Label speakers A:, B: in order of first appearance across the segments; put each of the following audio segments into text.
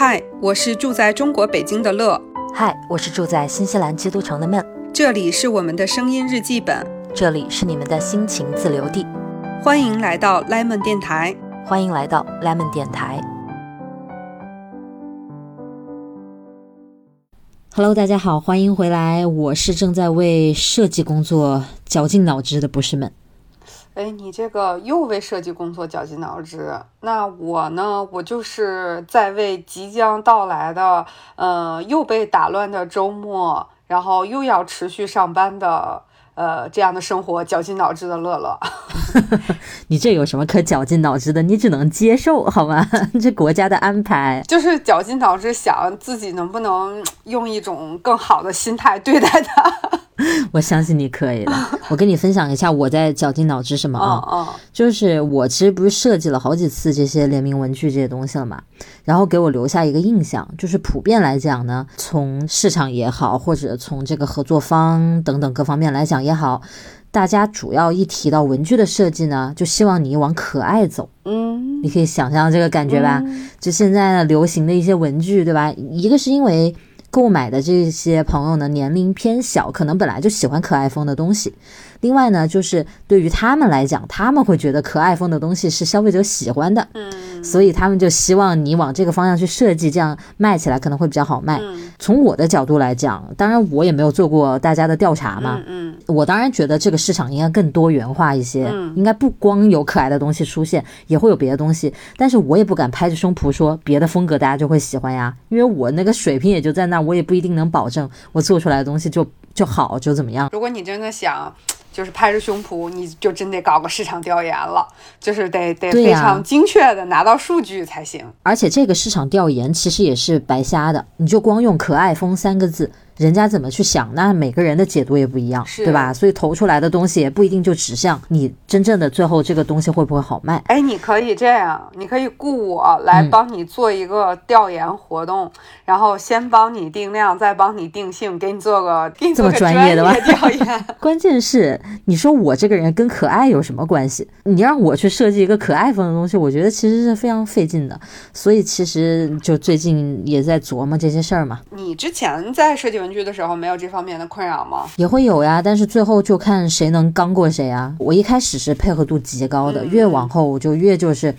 A: 嗨，我是住在中国北京的乐。
B: 嗨，我是住在新西兰基督城的闷。
A: 这里是我们的声音日记本，
B: 这里是你们的心情自留地。
A: 欢迎来到 Lemon 电台，
B: 欢迎来到 Lemon 电台。Hello，大家好，欢迎回来，我是正在为设计工作绞尽脑汁的博士们。
A: 哎，你这个又为设计工作绞尽脑汁，那我呢？我就是在为即将到来的，呃，又被打乱的周末，然后又要持续上班的，呃，这样的生活绞尽脑汁的乐乐。
B: 你这有什么可绞尽脑汁的？你只能接受好吗？这国家的安排，
A: 就是绞尽脑汁想自己能不能用一种更好的心态对待他。
B: 我相信你可以的。我跟你分享一下我在绞尽脑汁什么啊？就是我其实不是设计了好几次这些联名文具这些东西了嘛，然后给我留下一个印象，就是普遍来讲呢，从市场也好，或者从这个合作方等等各方面来讲也好，大家主要一提到文具的设计呢，就希望你往可爱走。
A: 嗯，
B: 你可以想象这个感觉吧？就现在呢流行的一些文具，对吧？一个是因为。购买的这些朋友呢，年龄偏小，可能本来就喜欢可爱风的东西。另外呢，就是对于他们来讲，他们会觉得可爱风的东西是消费者喜欢的，
A: 嗯，
B: 所以他们就希望你往这个方向去设计，这样卖起来可能会比较好卖。从我的角度来讲，当然我也没有做过大家的调查嘛，
A: 嗯，
B: 我当然觉得这个市场应该更多元化一些，应该不光有可爱的东西出现，也会有别的东西。但是我也不敢拍着胸脯说别的风格大家就会喜欢呀，因为我那个水平也就在那，我也不一定能保证我做出来的东西就就好就怎么样。
A: 如果你真的想。就是拍着胸脯，你就真得搞个市场调研了，就是得得非常精确的拿到数据才行。
B: 而且这个市场调研其实也是白瞎的，你就光用“可爱风”三个字。人家怎么去想？那每个人的解读也不一样，对吧？所以投出来的东西也不一定就指向你真正的最后这个东西会不会好卖？
A: 哎，你可以这样，你可以雇我来帮你做一个调研活动，然后先帮你定量，再帮你定性，给你做个
B: 这么专业的吗？
A: 调研。
B: 关键是你说我这个人跟可爱有什么关系？你让我去设计一个可爱风的东西，我觉得其实是非常费劲的。所以其实就最近也在琢磨这些事儿嘛。
A: 你之前在设计文。剧的时候没有这方面的困扰吗？
B: 也会有呀，但是最后就看谁能刚过谁啊。我一开始是配合度极高的，越往后我就越就是。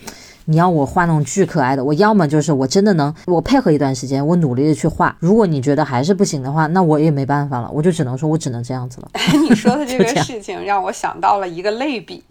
B: 你要我画那种巨可爱的，我要么就是我真的能，我配合一段时间，我努力的去画。如果你觉得还是不行的话，那我也没办法了，我就只能说我只能这样子了。
A: 你说的这个 事情让我想到了一个类比，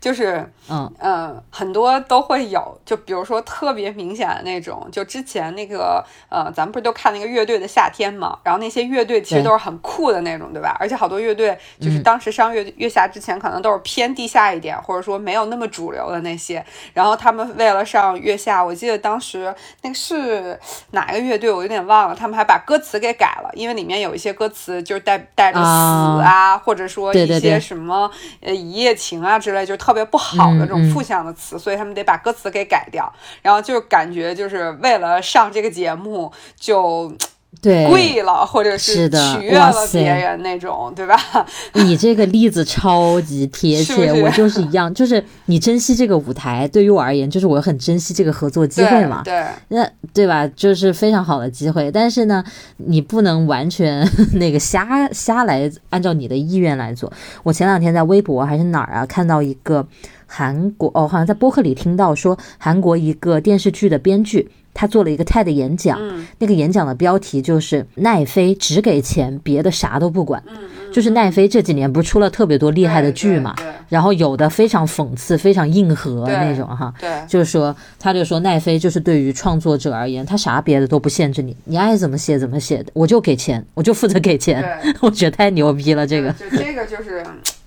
A: 就是
B: 嗯
A: 嗯，很多都会有，就比如说特别明显的那种，就之前那个呃，咱们不是都看那个乐队的夏天嘛？然后那些乐队其实都是很酷的那种，对吧？而且好多乐队就是当时上月月下之前，可能都是偏地下一点，或者说没有那么主流的那些，然后他们。为了上月下，我记得当时那个是哪个乐队，我有点忘了。他们还把歌词给改了，因为里面有一些歌词就是带带着死啊，或者说一些什么呃一夜情啊之类，就特别不好的这种负向的词，所以他们得把歌词给改掉。然后就感觉就是为了上这个节目就。
B: 对，
A: 贵了，或者是取悦了别人那种，对吧？
B: 你这个例子超级贴切，我就是一样，就是你珍惜这个舞台，对于我而言，就是我很珍惜这个合作机会嘛。
A: 对，
B: 那对吧？就是非常好的机会，但是呢，你不能完全 那个瞎瞎来，按照你的意愿来做。我前两天在微博还是哪儿啊，看到一个韩国哦，好像在播客里听到说，韩国一个电视剧的编剧。他做了一个 TED 演讲，那个演讲的标题就是“奈飞只给钱，别的啥都不管”。就是奈飞这几年不是出了特别多厉害的剧嘛，然后有的非常讽刺、非常硬核那种哈。
A: 对，
B: 就是说，他就说奈飞就是对于创作者而言，他啥别的都不限制你，你爱怎么写怎么写，我就给钱，我就负责给钱。我觉得太牛逼了，这个。
A: 就这个就是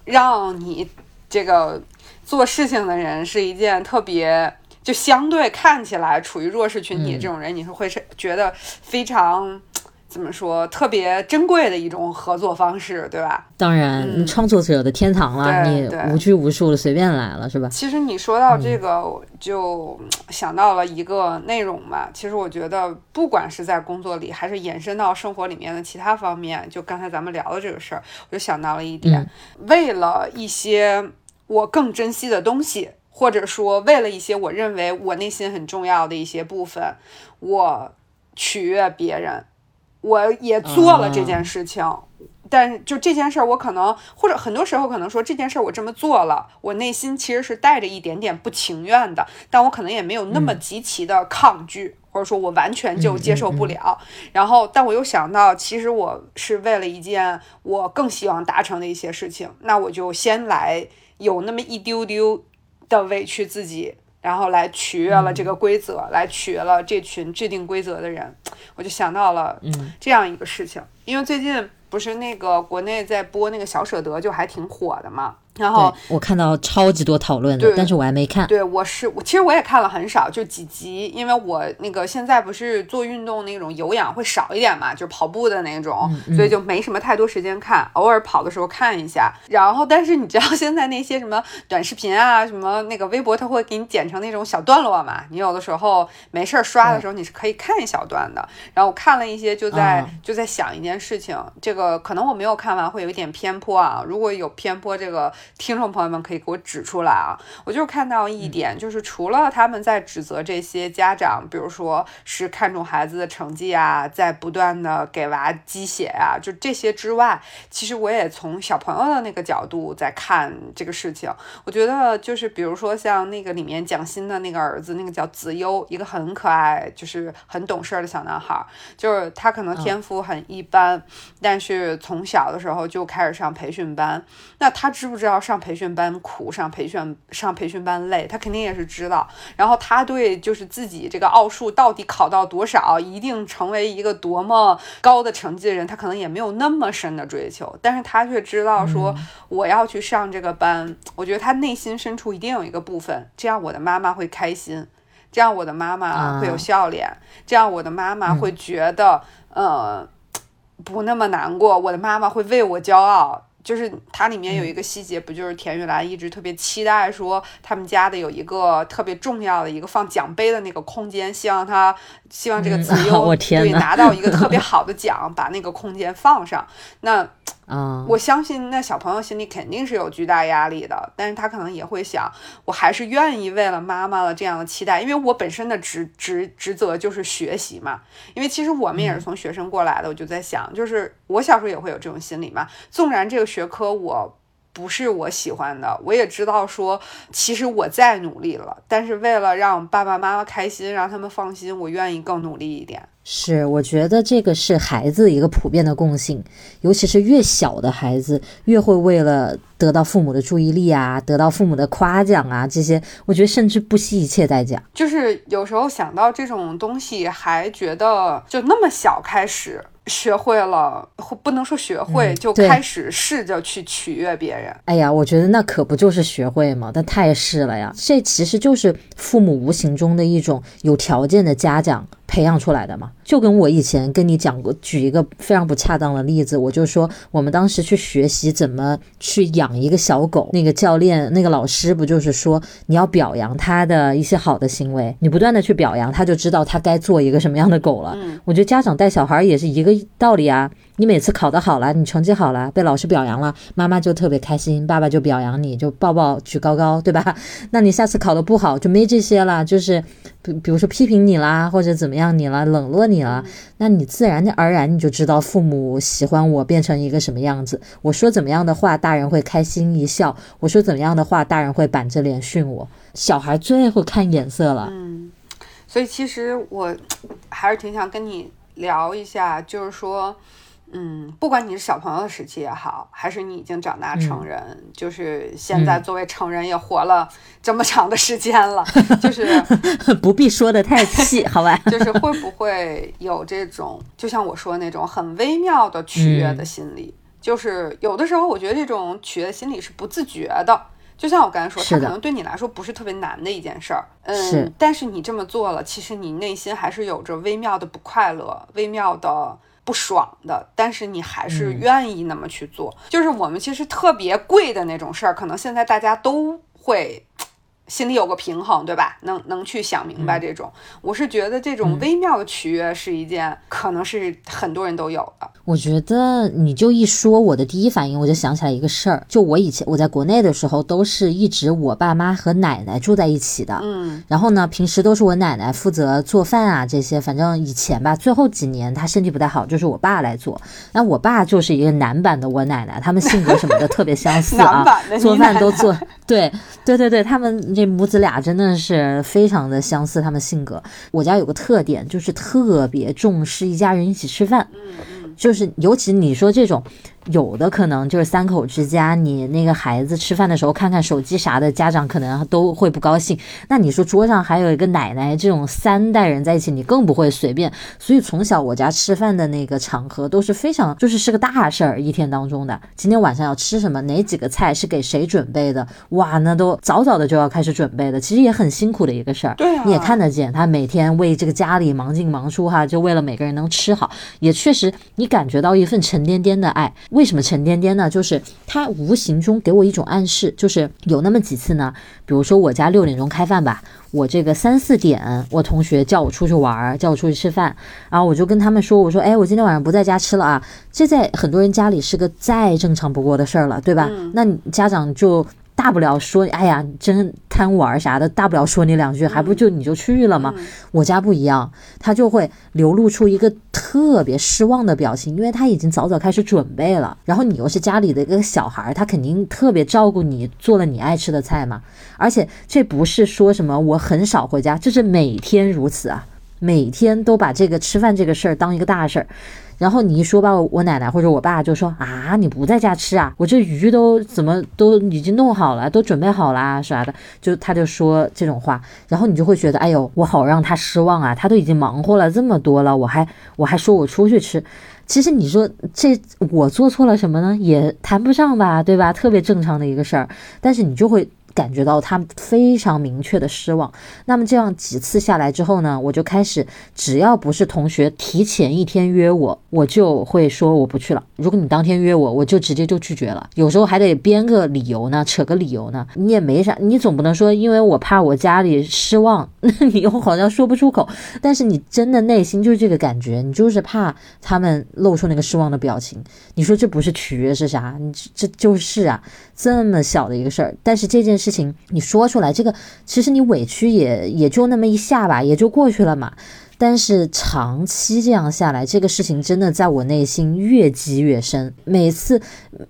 A: 让你这个做事情的人是一件特别。就相对看起来处于弱势群体这种人，你是会是觉得非常怎么说特别珍贵的一种合作方式，对吧？
B: 当然，创作者的天堂了，你无拘无束的随便来了，是吧？
A: 其实你说到这个，就想到了一个内容吧。其实我觉得，不管是在工作里，还是延伸到生活里面的其他方面，就刚才咱们聊的这个事儿，我就想到了一点：为了一些我更珍惜的东西。或者说，为了一些我认为我内心很重要的一些部分，我取悦别人，我也做了这件事情。但就这件事儿，我可能或者很多时候可能说这件事儿我这么做了，我内心其实是带着一点点不情愿的，但我可能也没有那么极其的抗拒，或者说我完全就接受不了。然后，但我又想到，其实我是为了一件我更希望达成的一些事情，那我就先来有那么一丢丢的委屈自己，然后来取悦了这个规则，来取悦了这群制定规则的人，我就想到了这样一个事情，因为最近。不是那个国内在播那个小舍得，就还挺火的嘛。然后
B: 我看到超级多讨论的，但是我还没看。
A: 对，我是我，其实我也看了很少，就几集，因为我那个现在不是做运动那种有氧会少一点嘛，就跑步的那种，所以就没什么太多时间看，偶尔跑的时候看一下。然后，但是你知道现在那些什么短视频啊，什么那个微博，它会给你剪成那种小段落嘛，你有的时候没事儿刷的时候，你是可以看一小段的。然后我看了一些，就在就在想一件事情，这个可能我没有看完，会有一点偏颇啊。如果有偏颇，这个。听众朋友们可以给我指出来啊！我就看到一点，就是除了他们在指责这些家长，比如说是看重孩子的成绩啊，在不断的给娃鸡血啊，就这些之外，其实我也从小朋友的那个角度在看这个事情。我觉得就是比如说像那个里面蒋欣的那个儿子，那个叫子悠，一个很可爱，就是很懂事的小男孩，就是他可能天赋很一般，但是从小的时候就开始上培训班，那他知不知道？上培训班苦，上培训上培训班累，他肯定也是知道。然后他对就是自己这个奥数到底考到多少，一定成为一个多么高的成绩的人，他可能也没有那么深的追求。但是他却知道说，我要去上这个班，我觉得他内心深处一定有一个部分，这样我的妈妈会开心，这样我的妈妈会有笑脸，这样我的妈妈会觉得呃不那么难过，我的妈妈会为我骄傲。就是它里面有一个细节，不就是田雨岚一直特别期待说他们家的有一个特别重要的一个放奖杯的那个空间，希望他希望这个子悠 对拿到一个特别好的奖，把那个空间放上。那。
B: 啊，
A: 我相信那小朋友心里肯定是有巨大压力的，但是他可能也会想，我还是愿意为了妈妈的这样的期待，因为我本身的职职职责就是学习嘛。因为其实我们也是从学生过来的，我就在想，就是我小时候也会有这种心理嘛。纵然这个学科我不是我喜欢的，我也知道说，其实我在努力了，但是为了让爸爸妈妈开心，让他们放心，我愿意更努力一点。
B: 是，我觉得这个是孩子一个普遍的共性，尤其是越小的孩子，越会为了得到父母的注意力啊，得到父母的夸奖啊，这些，我觉得甚至不惜一切代价。
A: 就是有时候想到这种东西，还觉得就那么小开始。学会了，不能说学会，就开始试着去取悦别人。
B: 哎呀，我觉得那可不就是学会吗？那太是了呀！这其实就是父母无形中的一种有条件的嘉奖培养出来的嘛。就跟我以前跟你讲过，举一个非常不恰当的例子，我就说我们当时去学习怎么去养一个小狗，那个教练、那个老师不就是说你要表扬他的一些好的行为，你不断的去表扬，他就知道他该做一个什么样的狗了。我觉得家长带小孩也是一个。道理啊，你每次考得好了，你成绩好了，被老师表扬了，妈妈就特别开心，爸爸就表扬你，就抱抱举高高，对吧？那你下次考得不好，就没这些了，就是比比如说批评你啦，或者怎么样你了，冷落你了，那你自然而然你就知道父母喜欢我变成一个什么样子。我说怎么样的话，大人会开心一笑；我说怎么样的话，大人会板着脸训我。小孩最会看眼色了。
A: 嗯，所以其实我还是挺想跟你。聊一下，就是说，嗯，不管你是小朋友的时期也好，还是你已经长大成人，就是现在作为成人也活了这么长的时间了，就是
B: 不必说的太细，好吧？
A: 就是会不会有这种，就像我说那种很微妙的取悦的心理？就是有的时候，我觉得这种取悦心理是不自觉的。就像我刚才说，它可能对你来说不是特别难的一件事儿，嗯，但是你这么做了，其实你内心还是有着微妙的不快乐、微妙的不爽的，但是你还是愿意那么去做。就是我们其实特别贵的那种事儿，可能现在大家都会。心里有个平衡，对吧？能能去想明白这种，我是觉得这种微妙的取悦是一件可能是很多人都有的。
B: 我觉得你就一说，我的第一反应我就想起来一个事儿，就我以前我在国内的时候，都是一直我爸妈和奶奶住在一起的，
A: 嗯，
B: 然后呢，平时都是我奶奶负责做饭啊这些，反正以前吧，最后几年她身体不太好，就是我爸来做。那我爸就是一个男版的我奶奶，他们性格什么的特别相似啊，做饭都做，对对对对，他们这母子俩真的是非常的相似，他们性格。我家有个特点，就是特别重视一家人一起吃饭，就是尤其你说这种。有的可能就是三口之家，你那个孩子吃饭的时候看看手机啥的，家长可能都会不高兴。那你说桌上还有一个奶奶，这种三代人在一起，你更不会随便。所以从小我家吃饭的那个场合都是非常，就是是个大事儿，一天当中的。今天晚上要吃什么？哪几个菜是给谁准备的？哇，那都早早的就要开始准备的，其实也很辛苦的一个事儿。
A: 对啊，
B: 你也看得见他每天为这个家里忙进忙出哈，就为了每个人能吃好，也确实你感觉到一份沉甸甸的爱。为什么沉甸甸呢？就是他无形中给我一种暗示，就是有那么几次呢，比如说我家六点钟开饭吧，我这个三四点，我同学叫我出去玩，叫我出去吃饭，然后我就跟他们说，我说，哎，我今天晚上不在家吃了啊，这在很多人家里是个再正常不过的事儿了，对吧？那你家长就。大不了说，哎呀，真贪玩啥的，大不了说你两句，还不就你就去了吗？我家不一样，他就会流露出一个特别失望的表情，因为他已经早早开始准备了。然后你又是家里的一个小孩，他肯定特别照顾你，做了你爱吃的菜嘛。而且这不是说什么我很少回家，这是每天如此啊，每天都把这个吃饭这个事儿当一个大事儿。然后你一说吧，我奶奶或者我爸就说啊，你不在家吃啊？我这鱼都怎么都已经弄好了，都准备好了啥的，就他就说这种话，然后你就会觉得，哎呦，我好让他失望啊！他都已经忙活了这么多了，我还我还说我出去吃，其实你说这我做错了什么呢？也谈不上吧，对吧？特别正常的一个事儿，但是你就会。感觉到他非常明确的失望。那么这样几次下来之后呢，我就开始，只要不是同学提前一天约我，我就会说我不去了。如果你当天约我，我就直接就拒绝了。有时候还得编个理由呢，扯个理由呢。你也没啥，你总不能说因为我怕我家里失望，那你又好像说不出口。但是你真的内心就是这个感觉，你就是怕他们露出那个失望的表情。你说这不是取悦是啥？你这就是啊，这么小的一个事儿，但是这件事。情你说出来，这个其实你委屈也也就那么一下吧，也就过去了嘛。但是长期这样下来，这个事情真的在我内心越积越深。每次，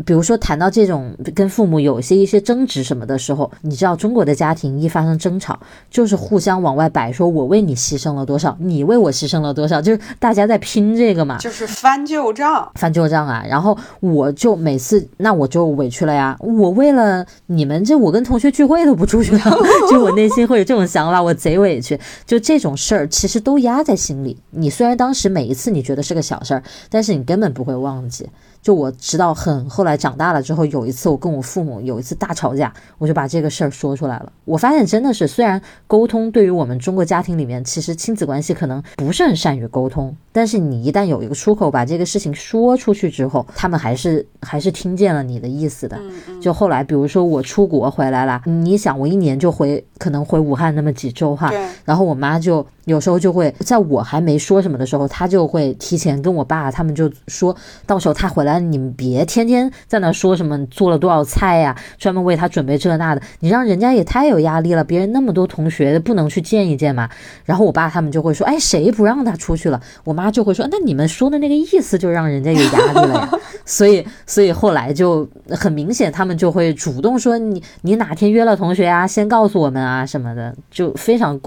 B: 比如说谈到这种跟父母有些一些争执什么的时候，你知道中国的家庭一发生争吵，就是互相往外摆，说我为你牺牲了多少，你为我牺牲了多少，就是大家在拼这个嘛，
A: 就是翻旧账，
B: 翻旧账啊。然后我就每次，那我就委屈了呀。我为了你们，这我跟同学聚会都不出去了，就我内心会有这种想法，我贼委屈。就这种事儿，其实都压。在心里，你虽然当时每一次你觉得是个小事儿，但是你根本不会忘记。就我知道，很后来长大了之后，有一次我跟我父母有一次大吵架，我就把这个事儿说出来了。我发现真的是，虽然沟通对于我们中国家庭里面，其实亲子关系可能不是很善于沟通，但是你一旦有一个出口，把这个事情说出去之后，他们还是还是听见了你的意思的。就后来，比如说我出国回来了，你想我一年就回可能回武汉那么几周哈，然后我妈就有时候就会在我还没说什么的时候，她就会提前跟我爸他们就说到时候她回来。你们别天天在那说什么做了多少菜呀，专门为他准备这那的，你让人家也太有压力了。别人那么多同学，不能去见一见吗？然后我爸他们就会说，哎，谁不让他出去了？我妈就会说，那你们说的那个意思就让人家有压力了呀。所以，所以后来就很明显，他们就会主动说，你你哪天约了同学啊，先告诉我们啊什么的，就非常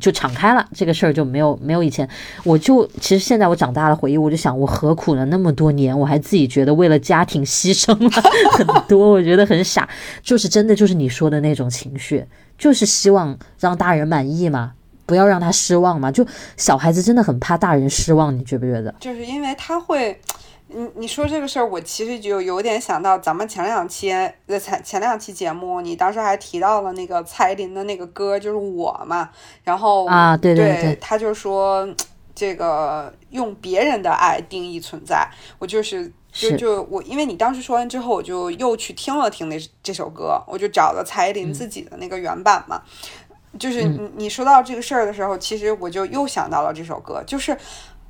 B: 就敞开了。这个事儿就没有没有以前，我就其实现在我长大了回忆，我就想，我何苦了那么多年，我还自己。觉得为了家庭牺牲了 很多，我觉得很傻，就是真的就是你说的那种情绪，就是希望让大人满意嘛，不要让他失望嘛。就小孩子真的很怕大人失望，你觉不觉得？
A: 就是因为他会，你你说这个事儿，我其实就有点想到咱们前两期的前前两期节目，你当时还提到了那个蔡依林的那个歌，就是我嘛，然后
B: 啊，对
A: 对
B: 对，
A: 他就说这个用别人的爱定义存在，我就是。就就我，因为你当时说完之后，我就又去听了听那这首歌，我就找了蔡依林自己的那个原版嘛。就是你你说到这个事儿的时候，其实我就又想到了这首歌，就是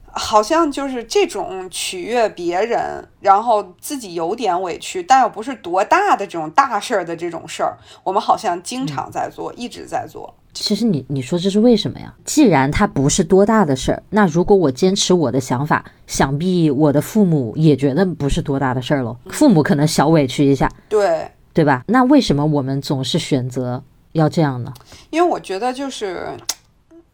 A: 好像就是这种取悦别人，然后自己有点委屈，但又不是多大的这种大事儿的这种事儿，我们好像经常在做，一直在做。
B: 其实你你说这是为什么呀？既然它不是多大的事儿，那如果我坚持我的想法，想必我的父母也觉得不是多大的事儿喽。父母可能小委屈一下，
A: 对
B: 对吧？那为什么我们总是选择要这样呢？
A: 因为我觉得就是，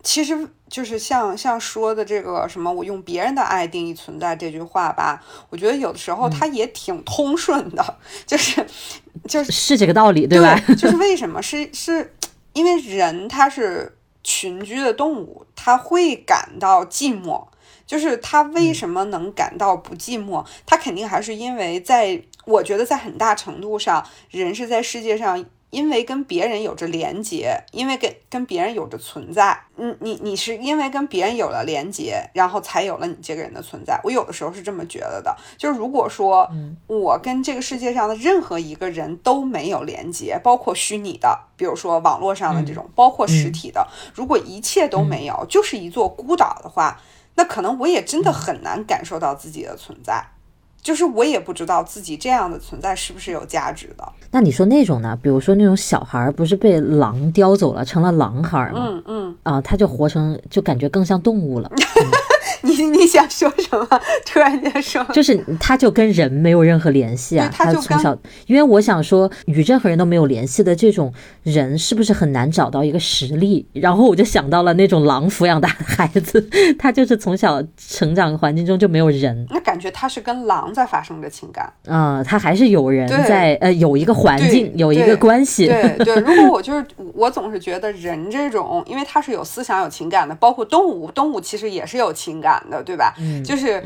A: 其实就是像像说的这个什么，我用别人的爱定义存在这句话吧，我觉得有的时候它也挺通顺的，就是就是
B: 是这个道理，
A: 对
B: 吧？
A: 就是为什么是是。因为人他是群居的动物，他会感到寂寞。就是他为什么能感到不寂寞？他肯定还是因为在，我觉得在很大程度上，人是在世界上。因为跟别人有着连接，因为跟跟别人有着存在，嗯，你你是因为跟别人有了连接，然后才有了你这个人的存在。我有的时候是这么觉得的，就是如果说我跟这个世界上的任何一个人都没有连接，包括虚拟的，比如说网络上的这种，包括实体的，如果一切都没有，就是一座孤岛的话，那可能我也真的很难感受到自己的存在。就是我也不知道自己这样的存在是不是有价值的。
B: 那你说那种呢？比如说那种小孩儿，不是被狼叼走了，成了狼孩吗？
A: 嗯嗯。
B: 啊，他就活成，就感觉更像动物了。
A: 你你想说什么？突然间说，
B: 就是他就跟人没有任何联系啊。他就从小，因为我想说，与任何人都没有联系的这种人，是不是很难找到一个实力？然后我就想到了那种狼抚养大的孩子，他就是从小成长环境中就没有人。
A: 那感觉他是跟狼在发生着情感
B: 啊，他还是有人在，呃，有一个环境，有一个关系。
A: 对 对，如果我就是我总是觉得人这种，因为他是有思想、有情感的，包括动物，动物其实也是有情感。的对吧？就是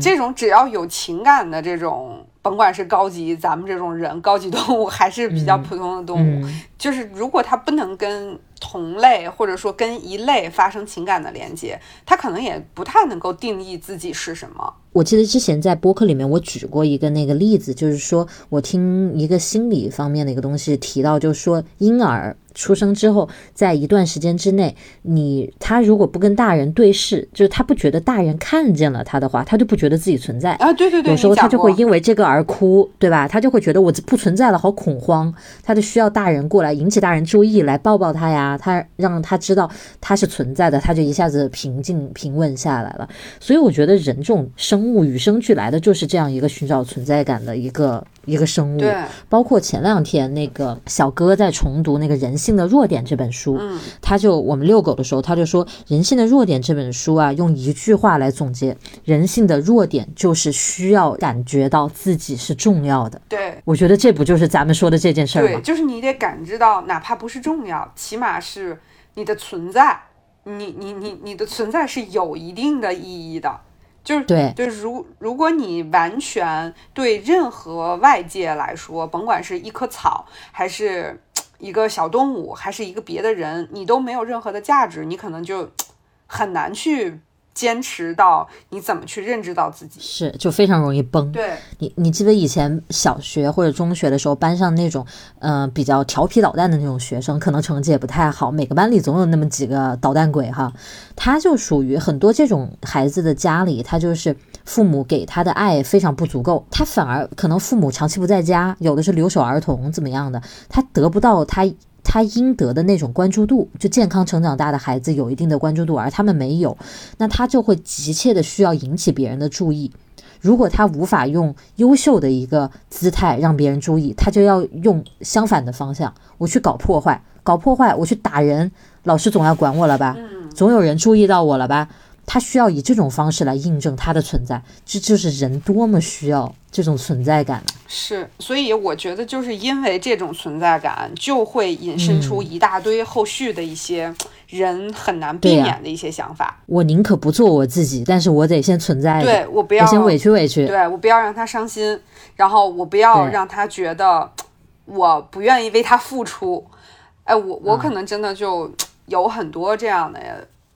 A: 这种只要有情感的这种，甭管是高级咱们这种人，高级动物还是比较普通的动物，就是如果它不能跟同类或者说跟一类发生情感的连接，他可能也不太能够定义自己是什么。
B: 我记得之前在播客里面我举过一个那个例子，就是说我听一个心理方面的一个东西提到，就是说婴儿。出生之后，在一段时间之内，你他如果不跟大人对视，就是他不觉得大人看见了他的话，他就不觉得自己存在
A: 啊。对对对，
B: 有时候他就会因为这个而哭，对吧？他就会觉得我不存在了，好恐慌，他就需要大人过来引起大人注意，来抱抱他呀，他让他知道他是存在的，他就一下子平静平稳下来了。所以我觉得人这种生物与生俱来的就是这样一个寻找存在感的一个。一个生物，
A: 对，
B: 包括前两天那个小哥在重读那个《人性的弱点》这本书，嗯，他就我们遛狗的时候，他就说《人性的弱点》这本书啊，用一句话来总结，人性的弱点就是需要感觉到自己是重要的。
A: 对，
B: 我觉得这不就是咱们说的这件事儿吗？
A: 对，就是你得感知到，哪怕不是重要，起码是你的存在，你你你你的存在是有一定的意义的。就是
B: 对，
A: 就是如如果你完全对任何外界来说，甭管是一棵草，还是一个小动物，还是一个别的人，你都没有任何的价值，你可能就很难去。坚持到你怎么去认知到自己
B: 是就非常容易崩。
A: 对
B: 你，你记得以前小学或者中学的时候，班上那种嗯比较调皮捣蛋的那种学生，可能成绩也不太好。每个班里总有那么几个捣蛋鬼哈，他就属于很多这种孩子的家里，他就是父母给他的爱非常不足够，他反而可能父母长期不在家，有的是留守儿童怎么样的，他得不到他。他应得的那种关注度，就健康成长大的孩子有一定的关注度，而他们没有，那他就会急切的需要引起别人的注意。如果他无法用优秀的一个姿态让别人注意，他就要用相反的方向，我去搞破坏，搞破坏，我去打人，老师总要管我了吧？总有人注意到我了吧？他需要以这种方式来印证他的存在，这就是人多么需要这种存在感
A: 是，所以我觉得就是因为这种存在感，就会引申出一大堆后续的一些人很难避免的一些想法。
B: 我宁可不做我自己，但是我得先存在。
A: 对我不要
B: 先委屈委屈。
A: 对我不要让他伤心，然后我不要让他觉得我不愿意为他付出。哎，我我可能真的就有很多这样的。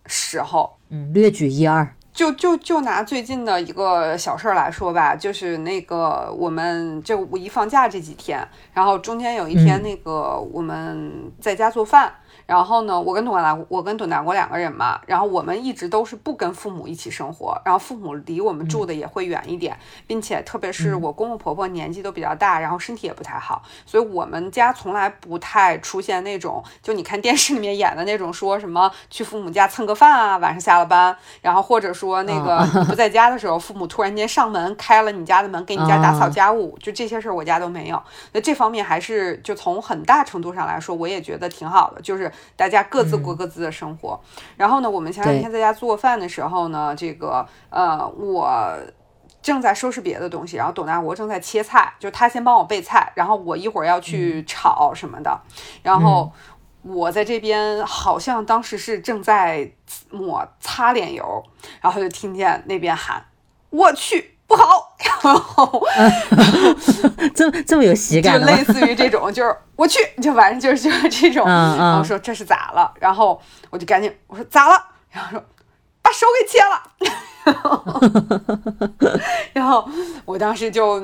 A: 时候，
B: 嗯，略举一二，
A: 就就就拿最近的一个小事儿来说吧，就是那个我们这五一放假这几天，然后中间有一天那个我们在家做饭。然后呢，我跟董大我跟董大国两个人嘛，然后我们一直都是不跟父母一起生活，然后父母离我们住的也会远一点，并且特别是我公公婆婆年纪都比较大，然后身体也不太好，所以我们家从来不太出现那种就你看电视里面演的那种说什么去父母家蹭个饭啊，晚上下了班，然后或者说那个不在家的时候，父母突然间上门开了你家的门给你家打扫家务，就这些事儿我家都没有。那这方面还是就从很大程度上来说，我也觉得挺好的，就是。大家各自过各自的生活，然后呢，我们前两天在家做饭的时候呢，这个呃，我正在收拾别的东西，然后董大国正在切菜，就他先帮我备菜，然后我一会儿要去炒什么的，然后我在这边好像当时是正在抹擦脸油，然后就听见那边喊：“我去！”不好，然 后
B: 这么这么有喜感，
A: 就类似于这种，就是我去，就反正就是就是这种，然后说这是咋了？然后我就赶紧我说咋了？然后说把手给切了，然后我当时就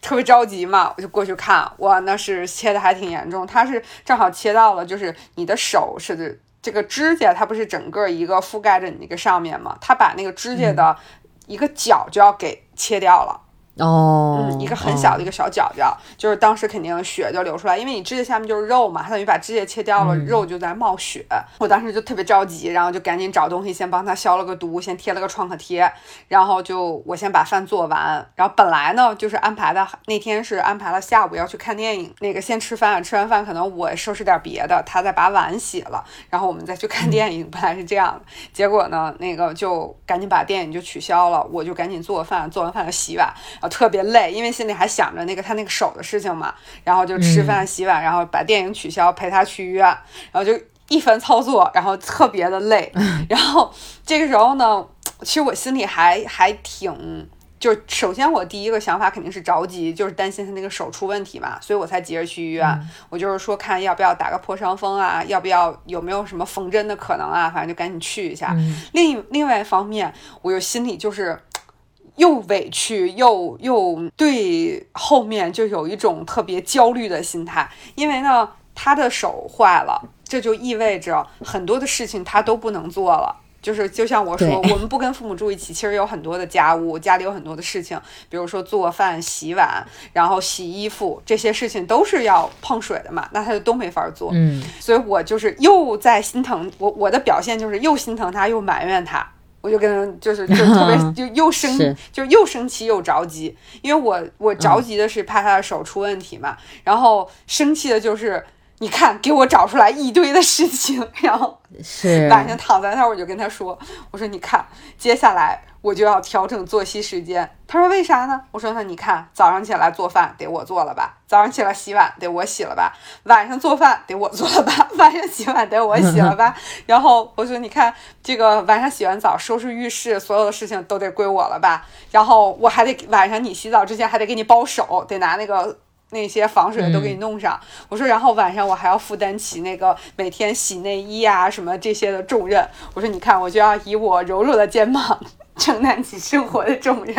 A: 特别着急嘛，我就过去看，哇，那是切的还挺严重，他是正好切到了，就是你的手是这个指甲，它不是整个一个覆盖着你那个上面嘛，他把那个指甲的。一个角就要给切掉了。
B: 哦，
A: 嗯，一个很小的一个小角角，就是当时肯定血就流出来，因为你指甲下面就是肉嘛，它等于把指甲切掉了，肉就在冒血。我当时就特别着急，然后就赶紧找东西先帮他消了个毒，先贴了个创可贴，然后就我先把饭做完。然后本来呢就是安排的那天是安排了下午要去看电影，那个先吃饭，吃完饭可能我收拾点别的，他再把碗洗了，然后我们再去看电影。本来是这样的，结果呢那个就赶紧把电影就取消了，我就赶紧做饭，做完饭就洗碗。啊，特别累，因为心里还想着那个他那个手的事情嘛，然后就吃饭、洗碗，然后把电影取消，陪他去医院，然后就一番操作，然后特别的累。然后这个时候呢，其实我心里还还挺，就首先我第一个想法肯定是着急，就是担心他那个手出问题嘛，所以我才急着去医院。我就是说看要不要打个破伤风啊，要不要有没有什么缝针的可能啊，反正就赶紧去一下。另另外一方面，我又心里就是。又委屈又又对后面就有一种特别焦虑的心态，因为呢，他的手坏了，这就意味着很多的事情他都不能做了。就是就像我说，我们不跟父母住一起，其实有很多的家务，家里有很多的事情，比如说做饭、洗碗，然后洗衣服，这些事情都是要碰水的嘛，那他就都没法做。
B: 嗯，
A: 所以我就是又在心疼我，我的表现就是又心疼他，又埋怨他。我就跟他就是就特别 就又生就又生气又着急，因为我我着急的是怕他的手出问题嘛，然后生气的就是你看给我找出来一堆的事情，然后晚上躺在那儿我就跟他说，我说你看接下来。我就要调整作息时间。他说为啥呢？我说那你看，早上起来做饭得我做了吧，早上起来洗碗得我洗了吧，晚上做饭得我做了吧，晚上洗碗得我洗了吧。然后我说你看，这个晚上洗完澡收拾浴室，所有的事情都得归我了吧。然后我还得晚上你洗澡之前还得给你包手，得拿那个。那些防水的都给你弄上，我说，然后晚上我还要负担起那个每天洗内衣啊什么这些的重任。我说，你看，我就要以我柔弱的肩膀承担起生活的重任。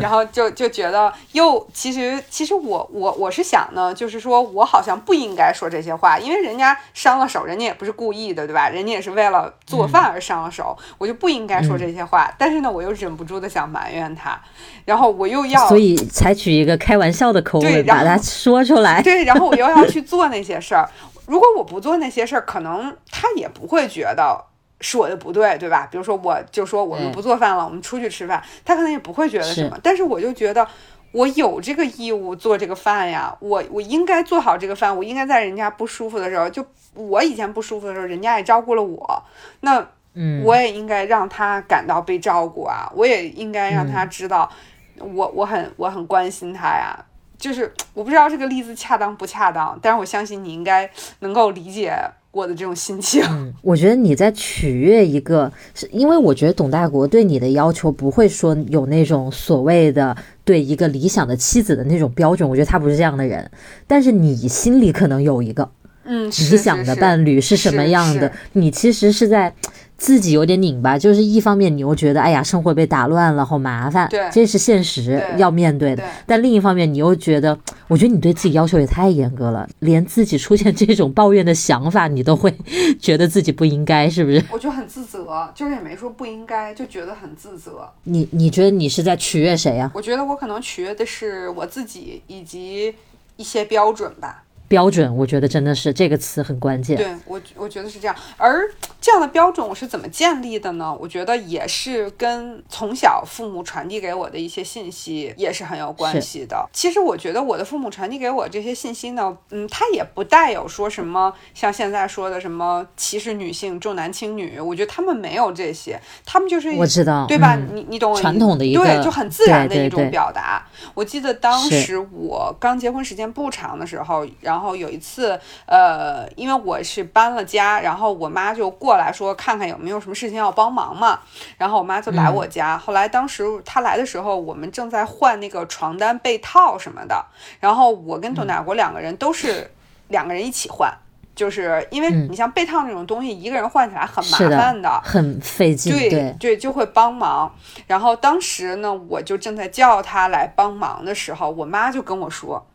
A: 然后就就觉得又其实其实我我我是想呢，就是说我好像不应该说这些话，因为人家伤了手，人家也不是故意的，对吧？人家也是为了做饭而伤了手，我就不应该说这些话。但是呢，我又忍不住的想埋怨他。然后我又要，
B: 所以采取一个开玩笑的口吻把它说出来。
A: 对，然后我又要去做那些事儿。如果我不做那些事儿，可能他也不会觉得是我的不对，对吧？比如说，我就说我们不做饭了，我们出去吃饭，他可能也不会觉得什么。但是我就觉得我有这个义务做这个饭呀，我我应该做好这个饭，我应该在人家不舒服的时候，就我以前不舒服的时候，人家也照顾了我，那
B: 嗯，
A: 我也应该让他感到被照顾啊，我也应该让他知道。我我很我很关心他呀，就是我不知道这个例子恰当不恰当，但是我相信你应该能够理解我的这种心情。
B: 我觉得你在取悦一个，是因为我觉得董大国对你的要求不会说有那种所谓的对一个理想的妻子的那种标准，我觉得他不是这样的人，但是你心里可能有一个，
A: 嗯，
B: 理想的伴侣是什么样的？你其实是在。自己有点拧巴，就是一方面你又觉得哎呀生活被打乱了，好麻烦，
A: 对
B: 这是现实要面对的
A: 对。
B: 但另一方面你又觉得，我觉得你对自己要求也太严格了，连自己出现这种抱怨的想法你都会觉得自己不应该，是不是？
A: 我就很自责，就是也没说不应该，就觉得很自责。
B: 你你觉得你是在取悦谁啊？
A: 我觉得我可能取悦的是我自己以及一些标准吧。
B: 标准，我觉得真的是这个词很关键。
A: 对我，我觉得是这样。而这样的标准我是怎么建立的呢？我觉得也是跟从小父母传递给我的一些信息也是很有关系的。其实我觉得我的父母传递给我这些信息呢，嗯，他也不带有说什么像现在说的什么歧视女性、重男轻女。我觉得他们没有这些，他们就是
B: 我知道，
A: 对吧？
B: 嗯
A: 你你懂我意
B: 传统的一个
A: 对，就很自然的一种
B: 对对对
A: 表达。我记得当时我刚结婚时间不长的时候，然后有一次，呃，因为我是搬了家，然后我妈就过来说看看有没有什么事情要帮忙嘛，然后我妈就来我家。后来当时她来的时候，我们正在换那个床单、被套什么的，然后我跟董大国两个人都是两个人一起换。就是因为
B: 嗯
A: 你像被套那种东西，一个人换起来很麻烦的，
B: 很费劲，
A: 对
B: 对，
A: 就会帮忙。然后当时呢，我就正在叫他来帮忙的时候，我妈就跟我说：“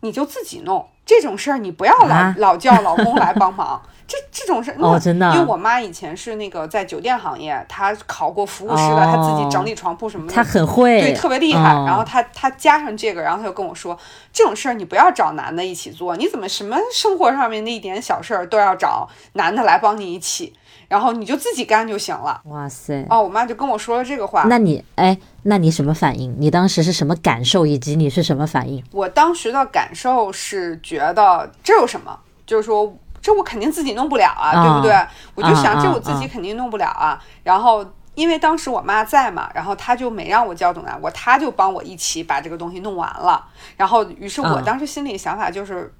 A: 你就自己弄这种事儿，你不要老、
B: 啊？
A: 老叫老公来帮忙。这这种事，
B: 哦
A: 那
B: 真的？啊
A: 因为我妈以前是那个在酒店行业，她考过服务师的，她自己整理床铺什么的，
B: 她很会，
A: 对，特别厉害。
B: 哦
A: 然后她她加上这个，然后她就跟我说，这种事儿你不要找男的一起做，你怎么什么生活上面的一点小事儿都要找男的来帮你一起，然后你就自己干就行了。
B: 哇塞，
A: 哦，我妈就跟我说了这个话。
B: 那你哎，那你什么反应？你当时是什么感受，以及你是什么反应？
A: 我当时的感受是觉得这有什么，就是说这我肯定自己弄不了啊，
B: 啊
A: 对不对？我就想
B: 啊
A: 这我自己
B: 啊
A: 肯定弄不了啊。然后因为当时我妈在嘛，然后她就没让我叫董大国，她就帮我一起把这个东西弄完了。然后于是我
B: 啊
A: 当时心里想法就是。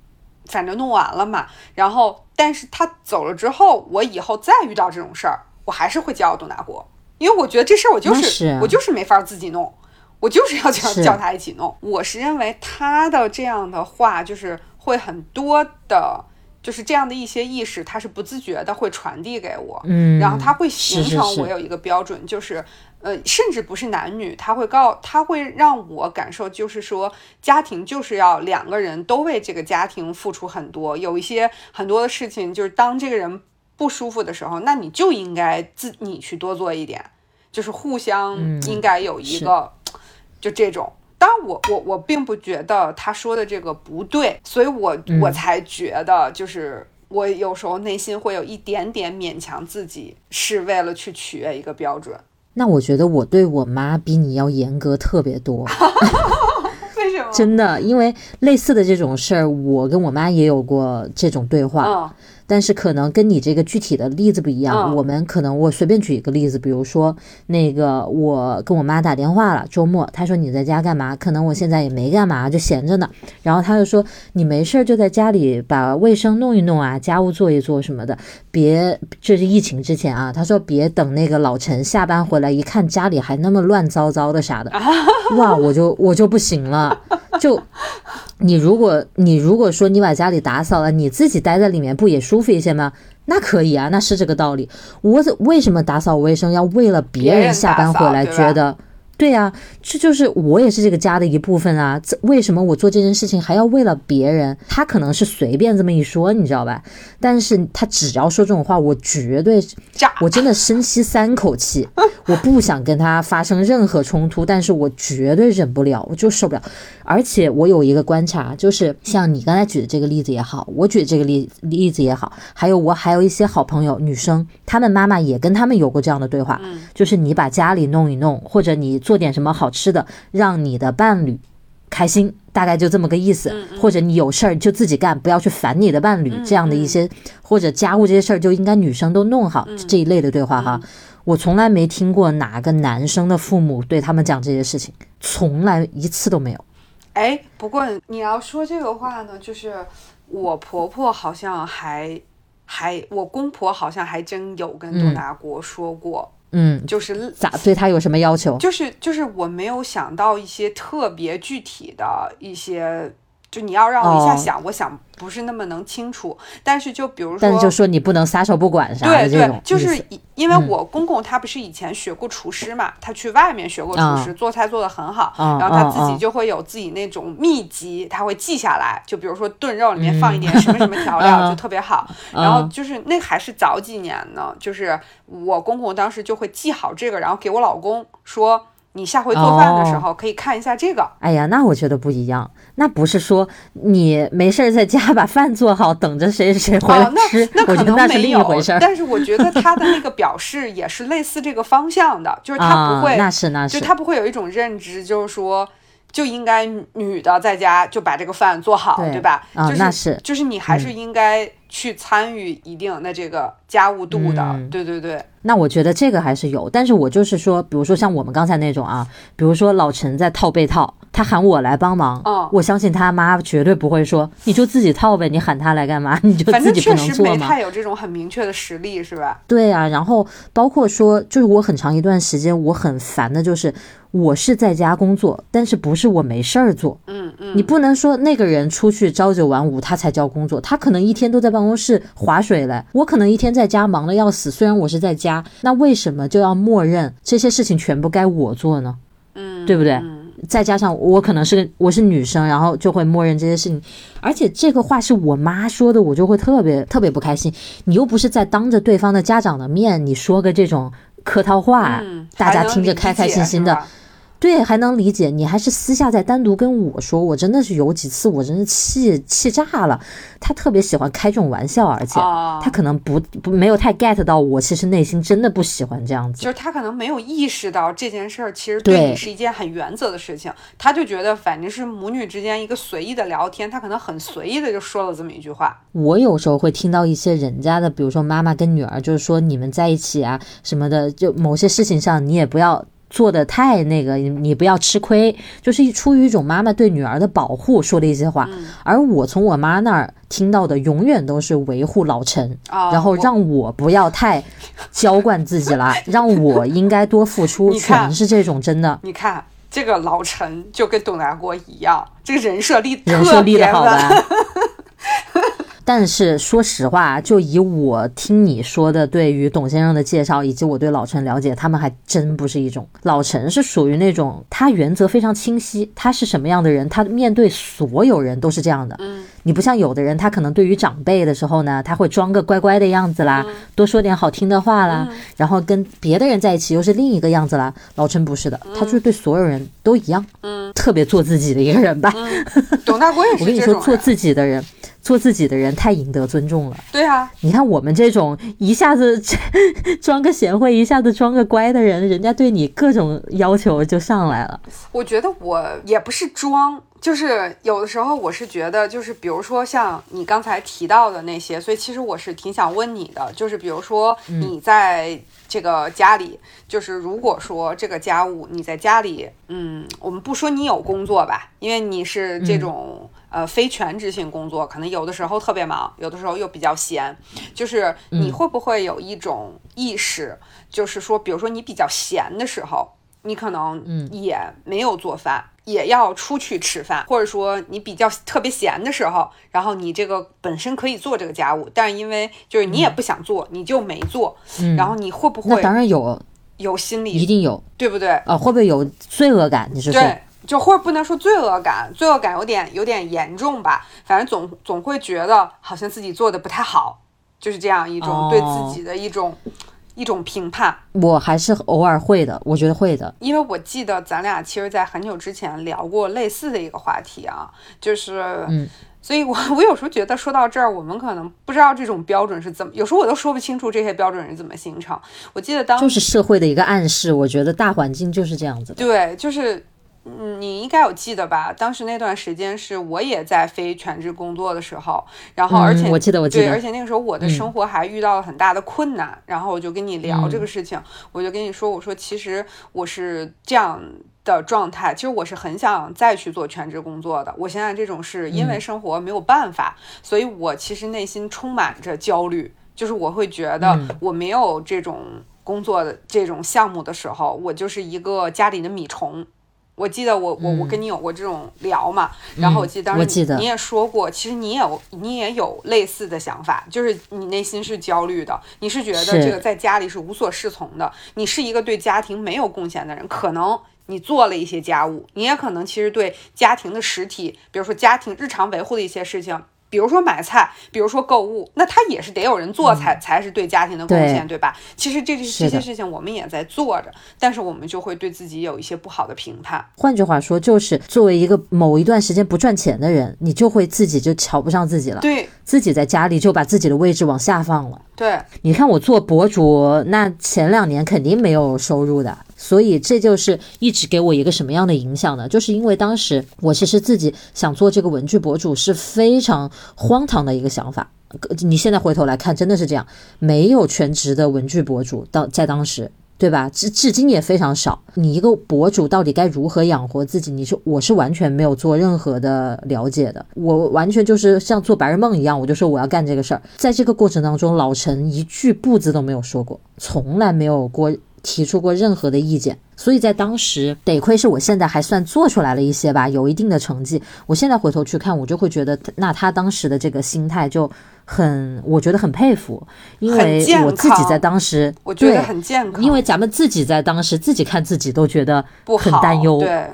A: 反正弄完了嘛，然后，但是他走了之后，我以后再遇到这种事儿，我还是会叫董大国，因为我觉得这事儿我就是我就是没法自己弄，我就是要叫
B: 是
A: 叫他一起弄。我是认为他的这样的话，就是会很多的，就是这样的一些意识，他是不自觉的会传递给我，
B: 嗯，
A: 然后他会形成我有一个标准，就是呃，甚至不是男女，他会告，他会让我感受，就是说家庭就是要两个人都为这个家庭付出很多，有一些很多的事情，就是当这个人不舒服的时候，那你就应该自你去多做一点，就是互相
B: 嗯
A: 应该有一个、就这种。当然我，我我并不觉得他说的这个不对，所以我、
B: 嗯
A: 我才觉得就是我有时候内心会有一点点勉强自己，是为了去取悦一个标准。
B: 那我觉得我对我妈比你要严格特别多，
A: 为什么？
B: 真的，因为类似的这种事儿，我跟我妈也有过这种对话。
A: 嗯
B: 但是可能跟你这个具体的例子不一样，
A: 嗯
B: 我们可能我随便举一个例子，比如说那个我跟我妈打电话了，周末她说你在家干嘛？可能我现在也没干嘛，就闲着呢。然后她就说你没事儿就在家里把卫生弄一弄啊，家务做一做什么的，别这是疫情之前啊，她说别等那个老陈下班回来一看家里还那么乱糟糟的啥的，哇，我就我就不行了，就。你如果你如果说你把家里打扫了，你自己待在里面不也舒服一些吗？那可以啊，那是这个道理。我怎为什么打扫卫生要为了别
A: 别人
B: 人下班回来觉得？对呀、这就是我也是这个家的一部分啊。这为什么我做这件事情还要为了别人？他可能是随便这么一说，你知道吧？但是他只要说这种话，我绝对我真的深吸三口气，我不想跟他发生任何冲突，但是我绝对忍不了，我就受不了。而且我有一个观察，就是像你刚才举的这个例子也好，我举的这个例例子也好，还有我还有一些好朋友女生，她们妈妈也跟她们有过这样的对话，就是你把家里弄一弄，或者你做点什么好吃的，让你的伴侣开心，大概就这么个意思。或者你有事儿就自己干，不要去烦你的伴侣，这样的一些或者家务这些事儿就应该女生都弄好、这一类的对话哈。我从来没听过哪个男生的父母对他们讲这些事情，从来一次都没有。
A: 哎，不过你要说这个话呢，就是我婆婆好像还还，我公婆好像还真有跟董大国说过，
B: 嗯，
A: 就是
B: 咋对他有什么要求？
A: 就是就是我没有想到一些特别具体的一些就你要让我一下
B: 哦。
A: 想，我想不是那么能清楚。但是就比如说，
B: 但是就说你不能撒手不管啥的
A: 对对，就是因为
B: 嗯。
A: 我公公他不是以前学过厨师嘛，他去外面学过厨
B: 啊
A: 师，做菜做得很好，
B: 啊
A: 然后他自己就会有自己那种秘籍，他会记下来，就比如说炖肉里面放一点什么什么调料
B: 嗯。
A: 就特别好，然后
B: 嗯
A: 就是那还是早几年呢，就是我公公当时就会记好这个，然后给我老公说。你下回做饭的时
B: 哦。
A: 候可以看一下这个，
B: 哎呀，那我觉得不一样，那不是说你没事儿在家把饭做好，等着谁谁回来
A: 哦，那
B: 吃，
A: 那可能
B: 我觉得那是
A: 没有
B: 另一回事儿。
A: 但是我觉得他的那个表示也是类似这个方向的，就是他
B: 啊
A: 不会，
B: 那是那
A: 是。就他不会有一种认知，就是说就应该女的在家就把这个饭做好，
B: 对
A: 吧？
B: 啊
A: 就是
B: 那是。
A: 就是你还是应该去参与一定的这个家务度的，
B: 嗯
A: 对对对，
B: 那我觉得这个还是有，但是我就是说，比如说像我们刚才那种啊，比如说老陈在套被套，他喊我来帮忙，
A: 哦
B: 我相信他妈绝对不会说你就自己套呗，你喊他来干嘛？你就
A: 反
B: 自己不
A: 正确实
B: 能做吗？
A: 没太有这种很明确的实力，是吧？
B: 对啊，然后包括说，就是我很长一段时间我很烦的就是，我是在家工作，但是不是我没事儿做，
A: 嗯嗯，
B: 你不能说那个人出去朝九晚五，他才叫工作，他可能一天都在办公室划水嘞，我可能一天在家忙得要死。虽然我是在家，那为什么就要默认这些事情全部该我做呢？
A: 嗯，
B: 对不对
A: 嗯
B: 再加上我可能是个我是女生，然后就会默认这些事情，而且这个话是我妈说的，我就会特别特别不开心。你又不是在当着对方的家长的面，你说个这种客套话，
A: 嗯，
B: 大家听着开开心心的对，还能理解。你还是私下再单独跟我说，我真的是有几次我真是气气炸了。他特别喜欢开这种玩笑，而且
A: 啊
B: 他可能不不没有太 get 到我，其实内心真的不喜欢这样子。
A: 就是他可能没有意识到这件事儿其实对
B: 对
A: 你是一件很原则的事情，他就觉得反正是母女之间一个随意的聊天，他可能很随意的就说了这么一句话。
B: 我有时候会听到一些人家的，比如说妈妈跟女儿，就是说你们在一起啊什么的，就某些事情上你也不要。做的太那个，你你不要吃亏，就是出于一种妈妈对女儿的保护说的一些话。而我从我妈那儿听到的，永远都是维护老陈，
A: 啊，
B: 然后让我不要太娇惯自己了，让我应该多付出，全是这种真的
A: 你看这个老陈就跟董大国一样，这个人设立
B: 人设立的好吧。但是说实话，就以我听你说的对于董先生的介绍，以及我对老陈了解，他们还真不是一种。老陈是属于那种他原则非常清晰，他是什么样的人，他面对所有人都是这样的。
A: 嗯，
B: 你不像有的人，他可能对于长辈的时候呢，他会装个乖乖的样子啦，
A: 嗯
B: 多说点好听的话啦，然后跟别的人在一起又是另一个样子啦。老陈不是的，他就是对所有人都一样，
A: 嗯，
B: 特别做自己的一个人吧。
A: 董大国也是
B: 我跟你说，做自己的人，做自己的人太赢得尊重了。
A: 对啊，
B: 你看我们这种一下子 装个贤惠，一下子装个乖的人，人家对你各种要求就上来了。
A: 我觉得我也不是装，就是有的时候我是觉得，就是比如说像你刚才提到的那些，所以其实我是挺想问你的，就是比如说你在这个家里，就是如果说这个家务你在家里，嗯，我们不说你有工作吧，因为你是这种。呃，非全职性工作，可能有的时候特别忙，有的时候又比较闲。就是你会不会有一种意识，就是说，比如说你比较闲的时候，你可能也没有做饭，也要出去吃饭，或者说你比较特别闲的时候，然后你这个本身可以做这个家务，但是因为就是你也不想做，你就没做，然后你会不
B: 那
A: 会
B: 当然有，
A: 有心理一
B: 定有
A: 对不对？
B: 啊、会不会有罪恶感？你是说？
A: 对，就或者不能说罪恶感，罪恶感有点有点严重吧，反正总总会觉得好像自己做的不太好，就是这样一种对
B: 哦
A: 自己的一种、一种评判。
B: 我还是偶尔会的，我觉得会的。
A: 因为我记得咱俩其实，在很久之前聊过类似的一个话题啊，就是，
B: 嗯，
A: 所以我 我有时候觉得说到这儿，我们可能不知道这种标准是怎么，有时候我都说不清楚这些标准是怎么形成。我记得当
B: 就是社会的一个暗示，我觉得大环境就是这样子的。
A: 对，就是。嗯，你应该有记得吧？当时那段时间是我也在非全职工作的时候，然后而且、
B: 嗯我记得我记
A: 对，
B: 得
A: 而且那个时候我的生活还遇到了很大的困难，然后我就跟你聊这个事情，我就跟你说，我说其实我是这样的状态，其实我是很想再去做全职工作的，我现在这种是因为生活没有办法，所以我其实内心充满着焦虑，就是我会觉得我没有这种工作的这种项目的时候，我就是一个家里的米虫。我记得我我我跟你有过这种聊嘛，然后我记得当时你也说过，其实你也有你也有类似的想法，就是你内心是焦虑的，你是觉得这个在家里是无所适从的，你是一个对家庭没有贡献的人，可能你做了一些家务，你也可能其实对家庭的实体，比如说家庭日常维护的一些事情。比如说买菜，比如说购物，那他也是得有人做才才是对家庭的贡献，对吧？其实这这这些事情我们也在做着，但是我们就会对自己有一些不好的评判。
B: 换句话说，就是作为一个某一段时间不赚钱的人，你就会自己就瞧不上自己了，
A: 对，
B: 自己在家里就把自己的位置往下放了。
A: 对，
B: 你看我做博主，那前两年肯定没有收入的。所以这就是一直给我一个什么样的影响呢？就是因为当时我其实自己想做这个文具博主是非常荒唐的一个想法。你现在回头来看，真的是这样，没有全职的文具博主，当在当时，对吧？至至今也非常少。你一个博主到底该如何养活自己？你是我是完全没有做任何的了解的，我完全就是像做白日梦一样，我就说我要干这个事儿。在这个过程当中，老陈一句不字都没有说过，从来没有过。提出过任何的意见，所以在当时得亏是我现在还算做出来了一些吧，有一定的成绩。我现在回头去看，我就会觉得，那他当时的这个心态就很，我觉得很佩服，因为我自己在当时，
A: 我觉得很健康，
B: 因为咱们自己在当时自己看自己都觉得很担忧，
A: 对。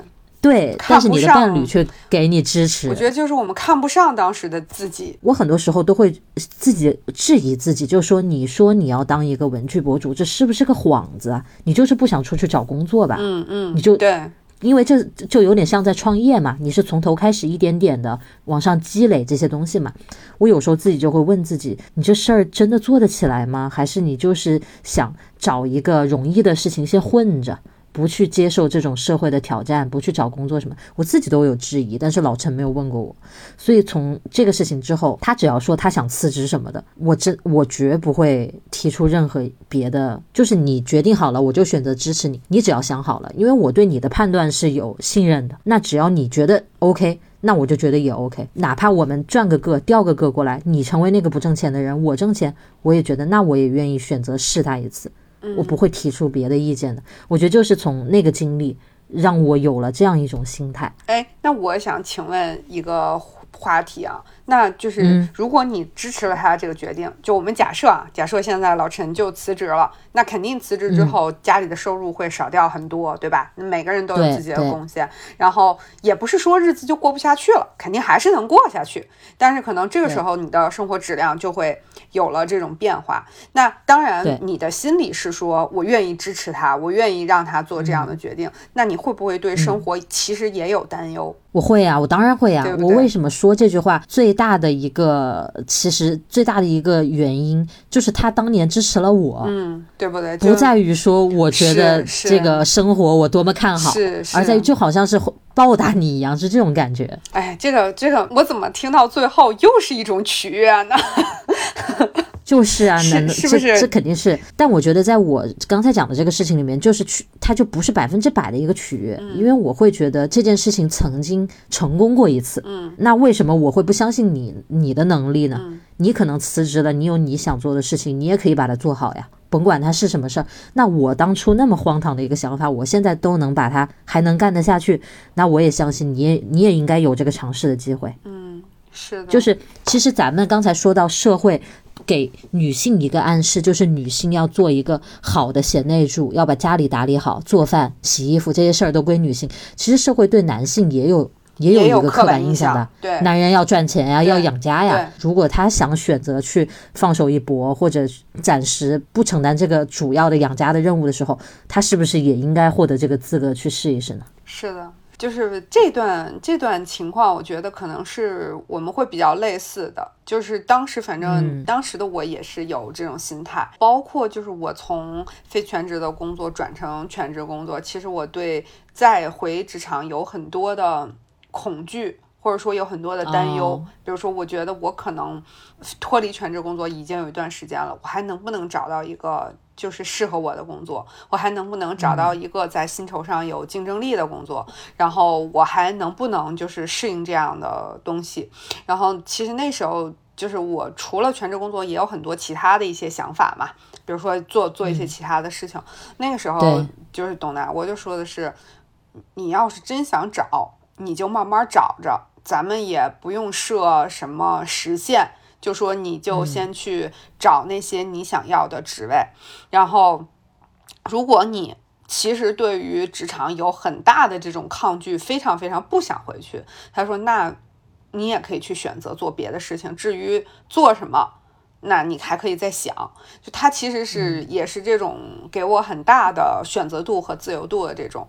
B: 对，但是你的伴侣却给你支持。
A: 我觉得就是我们看不上当时的自己。
B: 我很多时候都会自己质疑自己，就说：“你说你要当一个文具博主，这是不是个幌子啊？你就是不想出去找工作吧？”
A: 嗯嗯，
B: 你就
A: 对，
B: 因为这就有点像在创业嘛，你是从头开始一点点的往上积累这些东西嘛。我有时候自己就会问自己：你这事儿真的做得起来吗？还是你就是想找一个容易的事情先混着？不去接受这种社会的挑战，不去找工作什么，我自己都有质疑，但是老陈没有问过我，所以从这个事情之后，他只要说他想辞职什么的，我真我绝不会提出任何别的，就是你决定好了，我就选择支持你，你只要想好了，因为我对你的判断是有信任的，那只要你觉得 OK，那我就觉得也 OK，哪怕我们赚个个调个个过来，你成为那个不挣钱的人，我挣钱，我也觉得那我也愿意选择试他一次。我不会提出别的意见的。我觉得就是从那个经历，让我有了这样一种心态。
A: 哎，那我想请问一个话题啊。那就是如果你支持了他这个决定，就我们假设啊，假设现在老陈就辞职了，那肯定辞职之后家里的收入会少掉很多，对吧？每个人都有自己的贡献，然后也不是说日子就过不下去了，肯定还是能过下去，但是可能这个时候你的生活质量就会有了这种变化。那当然，你的心里是说我愿意支持他，我愿意让他做这样的决定。那你会不会对生活其实也有担忧？
B: 我会啊，我当然会啊。我为什么说这句话？最大的一个，其实最大的一个原因就是他当年支持了我，
A: 嗯，对不对？
B: 不在于说我觉得这个生活我多么看好，
A: 是，
B: 而在于就好像是报答你一样，是这种感觉。
A: 哎，这个这个，我怎么听到最后又是一种取悦呢？
B: 就是啊，
A: 是是不是？
B: 这肯定是。但我觉得，在我刚才讲的这个事情里面，就是取，它就不是百分之百的一个取悦，因为我会觉得这件事情曾经成功过一次。
A: 嗯，
B: 那为什么我会不相信你你的能力呢？你可能辞职了，你有你想做的事情，你也可以把它做好呀，甭管它是什么事儿。那我当初那么荒唐的一个想法，我现在都能把它还能干得下去，那我也相信你也你也应该有这个尝试的机会。
A: 嗯，是的，
B: 就是其实咱们刚才说到社会。给女性一个暗示，就是女性要做一个好的贤内助，要把家里打理好，做饭、洗衣服这些事儿都归女性。其实社会对男性也有
A: 也
B: 有一个刻板
A: 印
B: 象的，
A: 对，
B: 男人要赚钱呀，要养家呀。如果他想选择去放手一搏，或者暂时不承担这个主要的养家的任务的时候，他是不是也应该获得这个资格去试一试呢？
A: 是的。就是这段这段情况，我觉得可能是我们会比较类似的。就是当时，反正当时的我也是有这种心态，包括就是我从非全职的工作转成全职工作，其实我对再回职场有很多的恐惧，或者说有很多的担忧。比如说，我觉得我可能脱离全职工作已经有一段时间了，我还能不能找到一个？就是适合我的工作，我还能不能找到一个在薪酬上有竞争力的工作？然后我还能不能就是适应这样的东西？然后其实那时候就是我除了全职工作，也有很多其他的一些想法嘛，比如说做做一些其他的事情。那个时候就是董楠，我就说的是，你要是真想找，你就慢慢找着，咱们也不用设什么时限，就说你就先去找那些你想要的职位，然后如果你其实对于职场有很大的这种抗拒，非常非常不想回去，他说那你也可以去选择做别的事情，至于做什么。那你还可以再想，就他其实是也是这种给我很大的选择度和自由度的这种，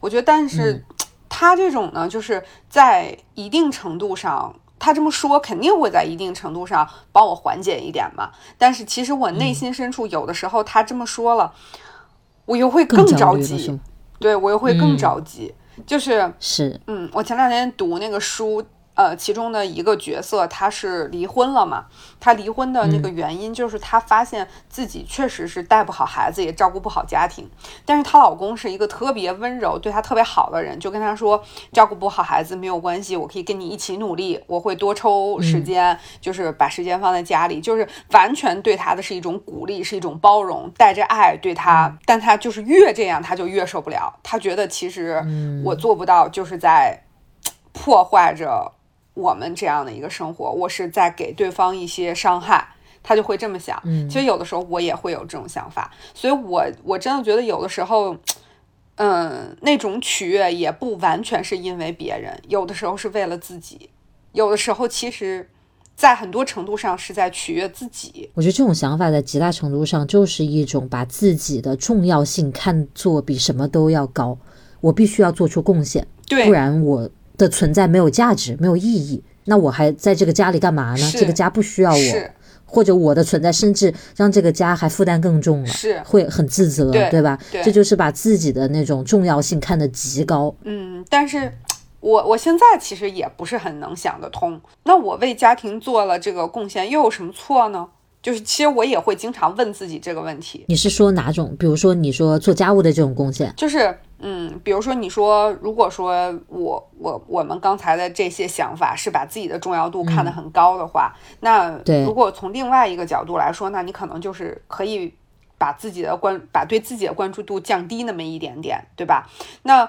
A: 我觉得，但是他这种呢，就是在一定程度上，他这么说肯定会在一定程度上帮我缓解一点嘛。但是其实我内心深处有的时候他这么说了，我又会更着急，对我又会更着急，就是
B: 是，
A: 嗯，我前两天读那个书。呃，其中的一个角色，他是离婚了嘛？他离婚的那个原因就是他发现自己确实是带不好孩子，也照顾不好家庭。但是她老公是一个特别温柔、对她特别好的人，就跟她说，照顾不好孩子没有关系，我可以跟你一起努力，我会多抽时间，就是把时间放在家里，就是完全对她的是一种鼓励，是一种包容，带着爱对她。但她就是越这样，她就越受不了。她觉得其实我做不到，就是在 破坏着。我们这样的一个生活，我是在给对方一些伤害，他就会这么想。
B: 嗯，
A: 其实有的时候我也会有这种想法，所以我我真的觉得有的时候，嗯，那种取悦也不完全是因为别人，有的时候是为了自己，有的时候其实，在很多程度上是在取悦自己。
B: 我觉得这种想法在极大程度上就是一种把自己的重要性看作比什么都要高，我必须要做出贡献，
A: 对，
B: 不然我。的存在没有价值，没有意义，那我还在这个家里干嘛呢？这个家不需要我，或者我的存在甚至让这个家还负担更重了，
A: 是
B: 会很自责，对吧？这就是把自己的那种重要性看得极高。
A: 嗯，但是我我现在其实也不是很能想得通，那我为家庭做了这个贡献，又有什么错呢？就是其实我也会经常问自己这个问题。
B: 你是说哪种？比如说你说做家务的这种贡献，
A: 就是。嗯，比如说你说，如果说我我我们刚才的这些想法是把自己的重要度看得很高的话，那如果从另外一个角度来说，那你可能就是可以把自己的关把对自己的关注度降低那么一点点，对吧？那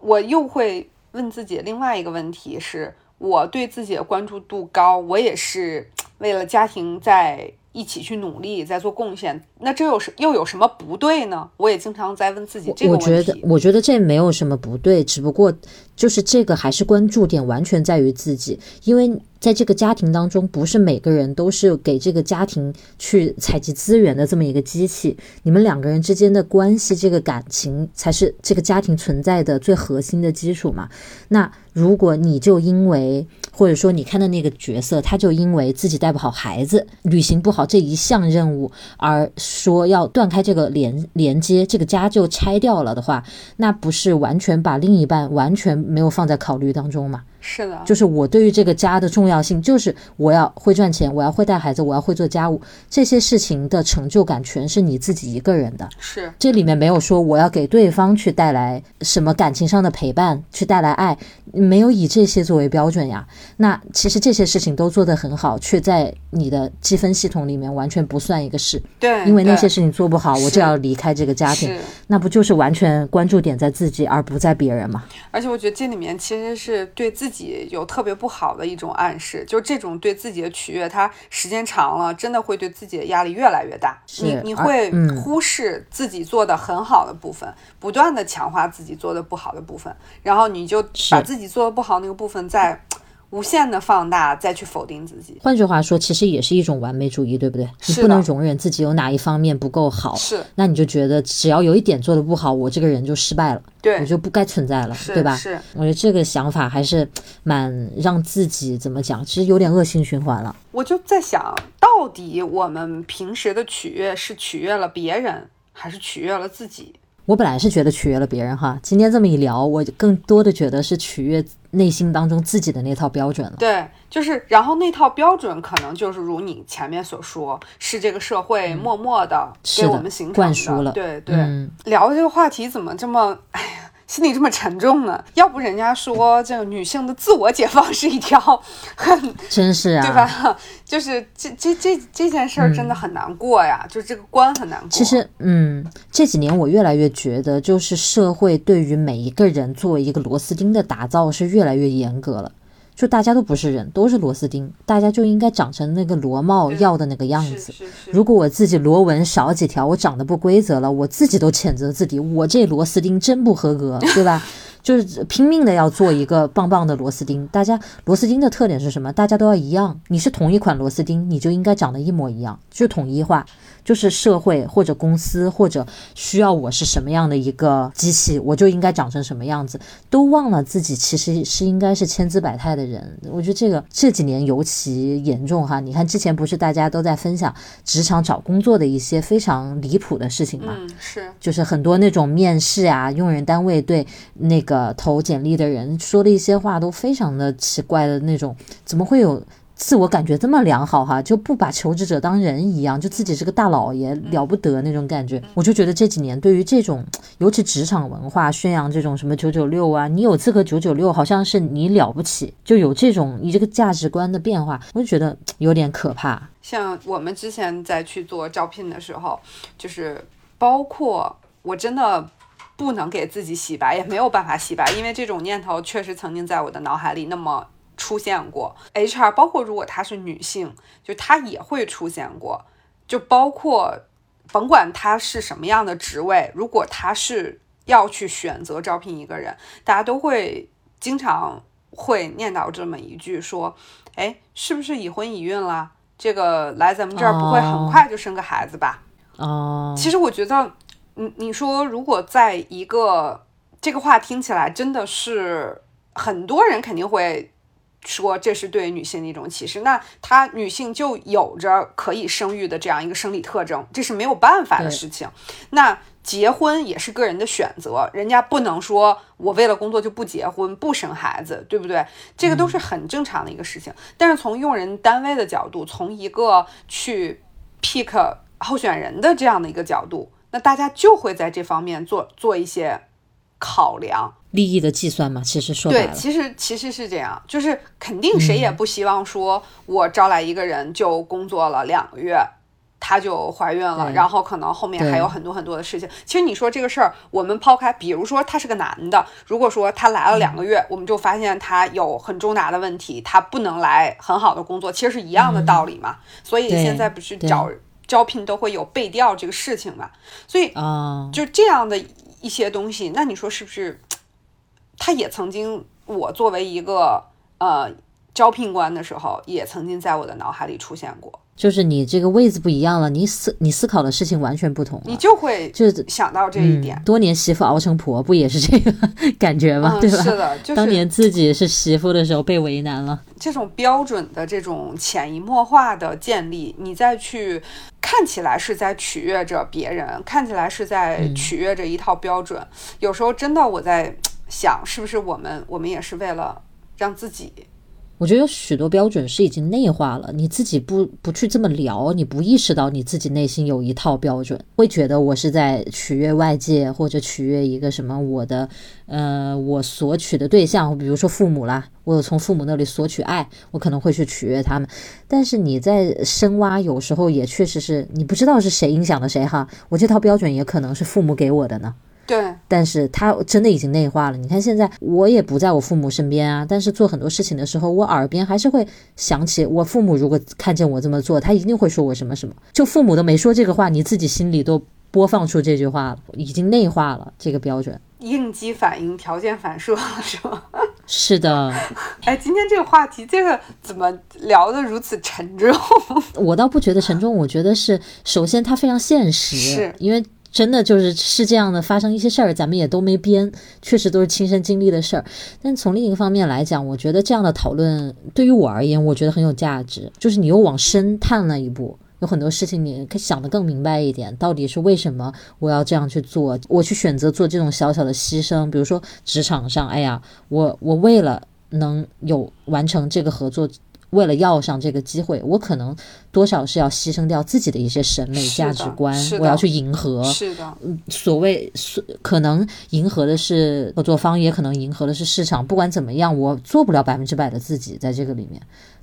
A: 我又会问自己另外一个问题是，我对自己的关注度高，我也是为了家庭在。一起去努力，在做贡献，那这有什又有什么不对呢？我也经常在问自己这个问
B: 题。我觉得，我觉得这没有什么不对，只不过就是这个还是关注点完全在于自己，因为。在这个家庭当中，不是每个人都是给这个家庭去采集资源的这么一个机器。你们两个人之间的关系，这个感情才是这个家庭存在的最核心的基础嘛。那如果你就因为，或者说你看的那个角色，他就因为自己带不好孩子，履行不好这一项任务，而说要断开这个连连接，这个家就拆掉了的话，那不是完全把另一半完全没有放在考虑当中吗？
A: 是的，
B: 就是我对于这个家的重要性，就是我要会赚钱，我要会带孩子，我要会做家务，这些事情的成就感全是你自己一个人的。
A: 是，
B: 这里面没有说我要给对方去带来什么感情上的陪伴，去带来爱，没有以这些作为标准呀。那其实这些事情都做得很好，却在你的积分系统里面完全不算一个事。
A: 对，
B: 因为那些事情做不好，我就要离开这个家庭，那不就是完全关注点在自己而不在别人吗？
A: 而且我觉得这里面其实是对自己。自己有特别不好的一种暗示，就这种对自己的取悦，它时间长了，真的会对自己的压力越来越大。你你会忽视自己做的很好的部分，不断的强化自己做的不好的部分，然后你就把自己做的不好那个部分在。无限的放大，再去否定自己。
B: 换句话说，其实也是一种完美主义，对不对？你不能容忍自己有哪一方面不够好，
A: 是。
B: 那你就觉得只要有一点做的不好，我这个人就失败了，
A: 对
B: 我就不该存在了，对吧？
A: 是。
B: 我觉得这个想法还是蛮让自己怎么讲，其实有点恶性循环了。
A: 我就在想，到底我们平时的取悦是取悦了别人，还是取悦了自己？
B: 我本来是觉得取悦了别人哈，今天这么一聊，我更多的觉得是取悦内心当中自己的那套标准了。
A: 对，就是，然后那套标准可能就是如你前面所说，是这个社会默默的给我们形成
B: 灌输了。
A: 对对，聊这个话题怎么这么，哎呀。心里这么沉重呢？要不人家说这个女性的自我解放是一条很
B: 真是啊，
A: 对吧？就是这这这这件事儿真的很难过呀，就这个关很难过。
B: 其实，嗯，这几年我越来越觉得，就是社会对于每一个人作为一个螺丝钉的打造是越来越严格了。就大家都不是人，都是螺丝钉，大家就应该长成那个螺帽要的那个样子。如果我自己螺纹少几条，我长得不规则了，我自己都谴责自己，我这螺丝钉真不合格，对吧？就是拼命的要做一个棒棒的螺丝钉。大家螺丝钉的特点是什么？大家都要一样，你是同一款螺丝钉，你就应该长得一模一样，就统一化。就是社会或者公司或者需要我是什么样的一个机器，我就应该长成什么样子，都忘了自己其实是应该是千姿百态的人。我觉得这个这几年尤其严重哈。你看之前不是大家都在分享职场找工作的一些非常离谱的事情吗？
A: 嗯，是，
B: 就是很多那种面试啊，用人单位对那个投简历的人说的一些话都非常的奇怪的那种，怎么会有？自我感觉这么良好哈，就不把求职者当人一样，就自己是个大老爷了不得那种感觉。我就觉得这几年对于这种，尤其职场文化宣扬这种什么九九六啊，你有资格九九六，好像是你了不起，就有这种你这个价值观的变化，我就觉得有点可怕。
A: 像我们之前在去做招聘的时候，就是包括我真的不能给自己洗白，也没有办法洗白，因为这种念头确实曾经在我的脑海里那么。出现过 HR，包括如果她是女性，就她也会出现过。就包括甭管她是什么样的职位，如果她是要去选择招聘一个人，大家都会经常会念叨这么一句说：“哎，是不是已婚已孕了？这个来咱们这儿不会很快就生个孩子吧？”
B: 哦，
A: 其实我觉得，你你说如果在一个这个话听起来真的是很多人肯定会。说这是对女性的一种歧视，那她女性就有着可以生育的这样一个生理特征，这是没有办法的事情。那结婚也是个人的选择，人家不能说我为了工作就不结婚不生孩子，对不对？这个都是很正常的一个事情。但是从用人单位的角度，从一个去 pick 候选人的这样的一个角度，那大家就会在这方面做做一些考量。
B: 利益的计算嘛，其实说
A: 对，其实其实是这样，就是肯定谁也不希望说，我招来一个人就工作了两个月，她就怀孕了，然后可能后面还有很多很多的事情。其实你说这个事儿，我们抛开，比如说他是个男的，如果说他来了两个月，我们就发现他有很重大的问题，他不能来很好的工作，其实是一样的道理嘛。所以现在不是找招聘都会有背调这个事情嘛？所以就这样的一些东西，那你说是不是？他也曾经，我作为一个呃招聘官的时候，也曾经在我的脑海里出现过。
B: 就是你这个位置不一样了，你思你思考的事情完全不同，
A: 你就会
B: 就是
A: 想到这一点。
B: 多年媳妇熬成婆，不也是这个感觉吗？对吧？
A: 是的，就是
B: 当年自己是媳妇的时候被为难了。
A: 这种标准的这种潜移默化的建立，你再去看起来是在取悦着别人，看起来是在取悦着一套标准。有时候真的我在。想是不是我们我们也是为了让自己？
B: 我觉得有许多标准是已经内化了，你自己不不去这么聊，你不意识到你自己内心有一套标准，会觉得我是在取悦外界或者取悦一个什么我的呃我索取的对象，比如说父母啦，我有从父母那里索取爱，我可能会去取悦他们。但是你在深挖，有时候也确实是你不知道是谁影响的谁哈，我这套标准也可能是父母给我的呢。
A: 对，
B: 但是他真的已经内化了。你看现在我也不在我父母身边啊，但是做很多事情的时候，我耳边还是会想起我父母。如果看见我这么做，他一定会说我什么什么。就父母都没说这个话，你自己心里都播放出这句话了，已经内化了这个标准。
A: 应激反应、条件反射是吗？
B: 是的。
A: 哎，今天这个话题，这个怎么聊得如此沉重？
B: 我倒不觉得沉重，我觉得是首先它非常现实，
A: 是
B: 因为。真的就是是这样的，发生一些事儿，咱们也都没编，确实都是亲身经历的事儿。但从另一个方面来讲，我觉得这样的讨论对于我而言，我觉得很有价值。就是你又往深探了一步，有很多事情你可以想得更明白一点，到底是为什么我要这样去做？我去选择做这种小小的牺牲，比如说职场上，哎呀，我我为了能有完成这个合作。为了要上这个机会，我可能多少是要牺牲掉自己的一些审美价值观，我要去迎合。
A: 是的，
B: 所谓可能迎合的是合作方，也可能迎合的是市场。不管怎么样，我做不了百分之百的自己在这个里面。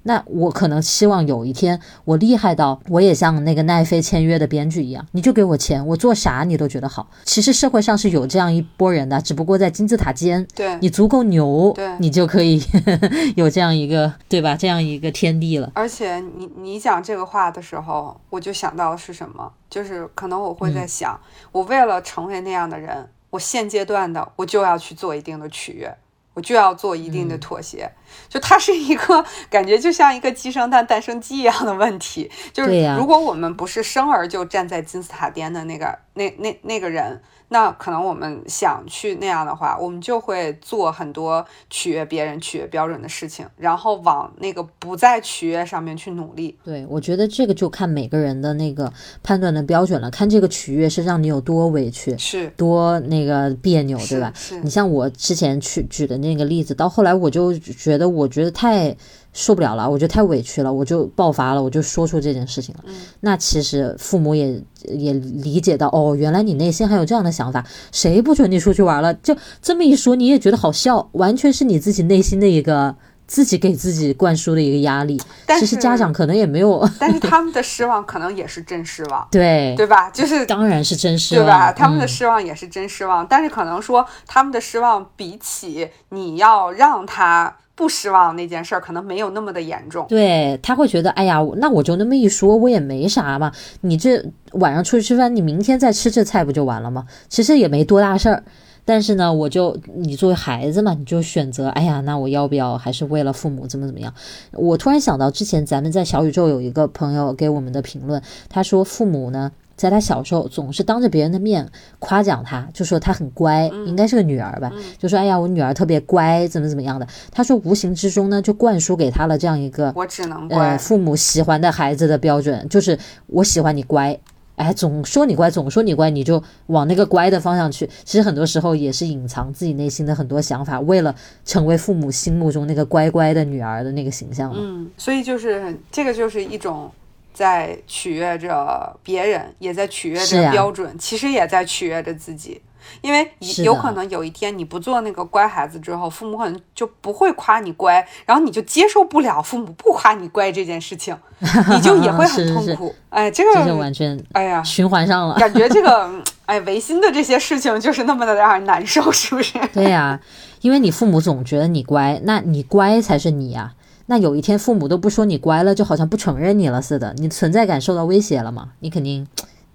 B: 那我可能希望有一天我厉害到我也像那个奈飞签约的编剧一样，你就给我钱，我做啥你都觉得好。其实社会上是有这样一波人的，只不过在金字塔尖，
A: 对
B: 你足够牛，
A: 对，
B: 你就可以 有这样一个对吧？这样一个天地了。
A: 而且你你讲这个话的时候，我就想到的是什么？就是可能我会在想，我为了成为那样的人，我现阶段的我就要去做一定的取悦。我就要做一定的妥协，就它是一个感觉就像一个鸡生蛋，蛋生鸡一样的问题。就是如果我们不是生而就站在金字塔巅的那个那那那个人。那可能我们想去那样的话，我们就会做很多取悦别人、取悦标准的事情，然后往那个不在取悦上面去努力。
B: 对，我觉得这个就看每个人的那个判断的标准了，看这个取悦是让你有多委屈，
A: 是
B: 多那个别扭，对吧？
A: 是
B: 你像我之前去举的那个例子，到后来我就觉得，我觉得太。受不了了，我觉得太委屈了，我就爆发了，我就说出这件事情了。那其实父母也也理解到，哦，原来你内心还有这样的想法，谁不准你出去玩了？就这么一说，你也觉得好笑，完全是你自己内心的一个自己给自己灌输的一个压力。其实家长可能也没有，
A: 但是他们的 失望可能也是真失望，
B: 对
A: 对吧？就是
B: 当然是真失望，
A: 对吧？他们的失望也是真失望，但是可能说他们的失望比起你要让他。不失望那件事儿可能没有那么的严重，
B: 对他会觉得，哎呀，那我就那么一说，我也没啥嘛。你这晚上出去吃饭，你明天再吃这菜不就完了吗？其实也没多大事儿。但是呢，我就你作为孩子嘛，你就选择，哎呀，那我要不要还是为了父母怎么怎么样？我突然想到，之前咱们在小宇宙有一个朋友给我们的评论，他说父母呢。在他小时候，总是当着别人的面夸奖他，就说他很乖，应该是个女儿吧，就说哎呀，我女儿特别乖，怎么怎么样的。他说无形之中呢，就灌输给他了这样一个
A: 我只能乖，
B: 父母喜欢的孩子的标准，就是我喜欢你乖，哎，总说你乖，总说你乖，你就往那个乖的方向去。其实很多时候也是隐藏自己内心的很多想法，为了成为父母心目中那个乖乖的女儿的那个形象。
A: 嗯，所以就是这个就是一种。在取悦着别人，也在取悦着标准，其实也在取悦着自己。因为有可能有一天你不做那个乖孩子之后，父母可能就不会夸你乖，然后你就接受不了父母不夸你乖这件事情，你就也会很痛苦。哎，这个
B: 完全
A: 哎呀，
B: 循环上了。
A: 感觉这个 哎违心的这些事情就是那么的让人难受，是不是？
B: 对呀，因为你父母总觉得你乖，那你乖才是你呀。那有一天父母都不说你乖了，就好像不承认你了似的，你存在感受到威胁了嘛？你肯定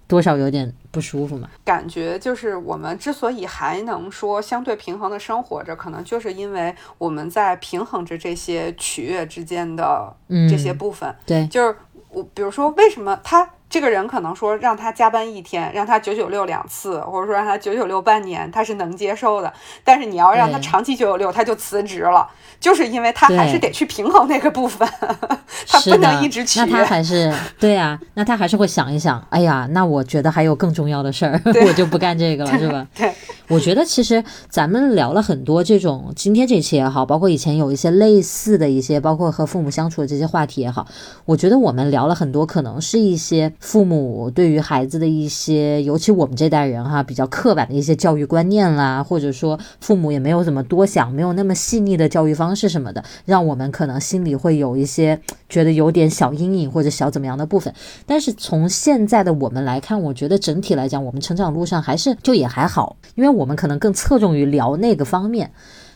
B: 多少有点不舒服嘛？
A: 感觉就是我们之所以还能说相对平衡的生活着，可能就是因为我们在平衡着这些取悦之间的这些部分。
B: 对，
A: 就是我，比如说为什么他。这个人可能说让他加班一天，让他九九六两次，或者说让他九九六半年，他是能接受的。但是你要让他长期九九六，他就辞职了，就是因为他还是得去平衡那个部分，他不能一直去。
B: 那他还是 对呀，那他还是会想一想，哎呀，那我觉得还有更重要的事儿，我就不干这个了，是吧？
A: 对，
B: 我觉得其实咱们聊了很多这种，今天这期也好，包括以前有一些类似的一些，包括和父母相处的这些话题也好，我觉得我们聊了很多，可能是一些。父母对于孩子的一些，尤其我们这代人哈，比较刻板的一些教育观念啦，或者说父母也没有怎么多想，没有那么细腻的教育方式什么的，让我们可能心里会有一些觉得有点小阴影或者小怎么样的部分。但是从现在的我们来看，我觉得整体来讲，我们成长路上还是就也还好，因为我们可能更侧重于聊那个方面。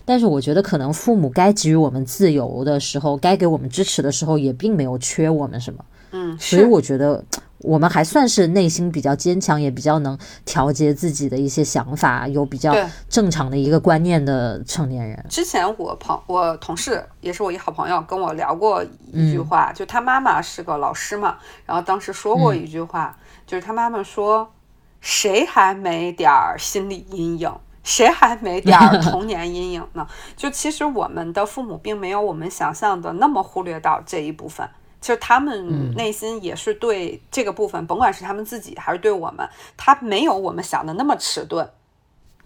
B: 但是我觉得可能父母该给予我们自由的时候，该给我们支持的时候，也并没有缺我们什么。
A: 嗯，
B: 所以我觉得。我们还算是内心比较坚强，也比较能调节自己的一些想法，有比较正常的一个观念的成年人。
A: 之前我朋我同事也是我一好朋友跟我聊过一句话，就他妈妈是个老师嘛，然后当时说过一句话，就是他妈妈说：“谁还没点儿心理阴影？谁还没点儿童年阴影呢？” 就其实我们的父母并没有我们想象的那么忽略到这一部分。其实他们内心也是对这个部分，甭管是他们自己还是对我们，他没有我们想的那么迟钝。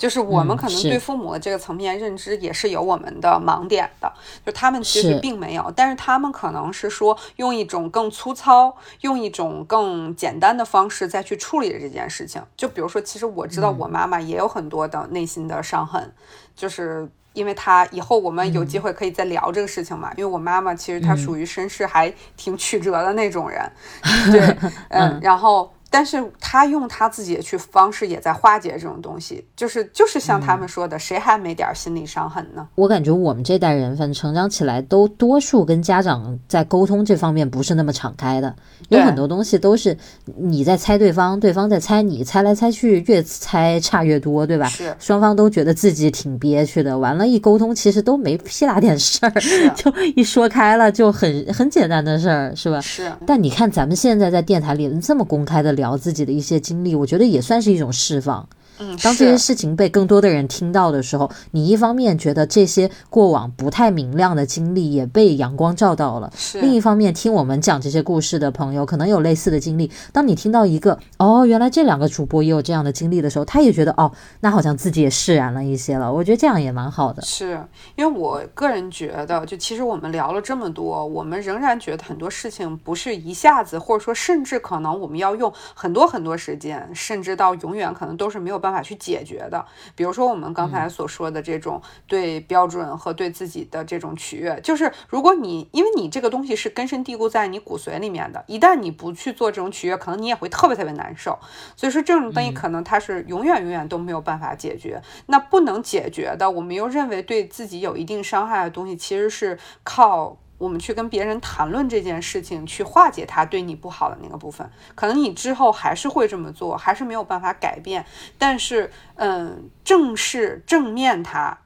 A: 就是我们
B: 嗯
A: 可能对父母的这个层面认知也是有我们的盲点的，就他们其实并没有，但是他们可能是说用一种更粗糙、用一种更简单的方式再去处理这件事情。就比如说，其实我知道我妈妈也有很多的内心的伤痕，就是。因为他以后我们有机会可以再聊这个事情嘛，因为我妈妈其实她属于身世还挺曲折的那种人，对，嗯，然后但是他用他自己的去方式也在化解这种东西，就是就是像他们说的，谁还没点儿心理伤痕呢？
B: 我感觉我们这代人，反正成长起来都多数跟家长在沟通这方面不是那么敞开的，有很多东西都是你在猜对方，对方在猜你，猜来猜去越猜差越多，对吧？
A: 是
B: 双方都觉得自己挺憋屈的，完了，一沟通其实都没屁大点事儿，就一说开了就很很简单的事儿，是吧？
A: 是，
B: 但你看咱们现在在电台里这么公开的聊自己的一些经历，我觉得也算是一种释放。
A: 嗯，
B: 当这些事情被更多的人听到的时候，你一方面觉得这些过往不太明亮的经历也被阳光照到了，另一方面听我们讲这些故事的朋友可能有类似的经历。当你听到一个哦，原来这两个主播也有这样的经历的时候，他也觉得哦，那好像自己也释然了一些了。我觉得这样也蛮好的。
A: 是因为我个人觉得，就其实我们聊了这么多，我们仍然觉得很多事情不是一下子，或者说甚至可能我们要用很多很多时间，甚至到永远可能都是没有办法去解决的。比如说我们刚才所说的这种对标准和对自己的这种取悦，就是如果你因为你这个东西是根深蒂固在你骨髓里面的，一旦你不去做这种取悦，可能你也会特别特别难受。所以说这种东西可能它是永远永远都没有办法解决。那不能解决的，我们又认为对自己有一定伤害的东西，其实是靠我们去跟别人谈论这件事情，去化解他对你不好的那个部分。可能你之后还是会这么做，还是没有办法改变，但是，嗯，正视正面它，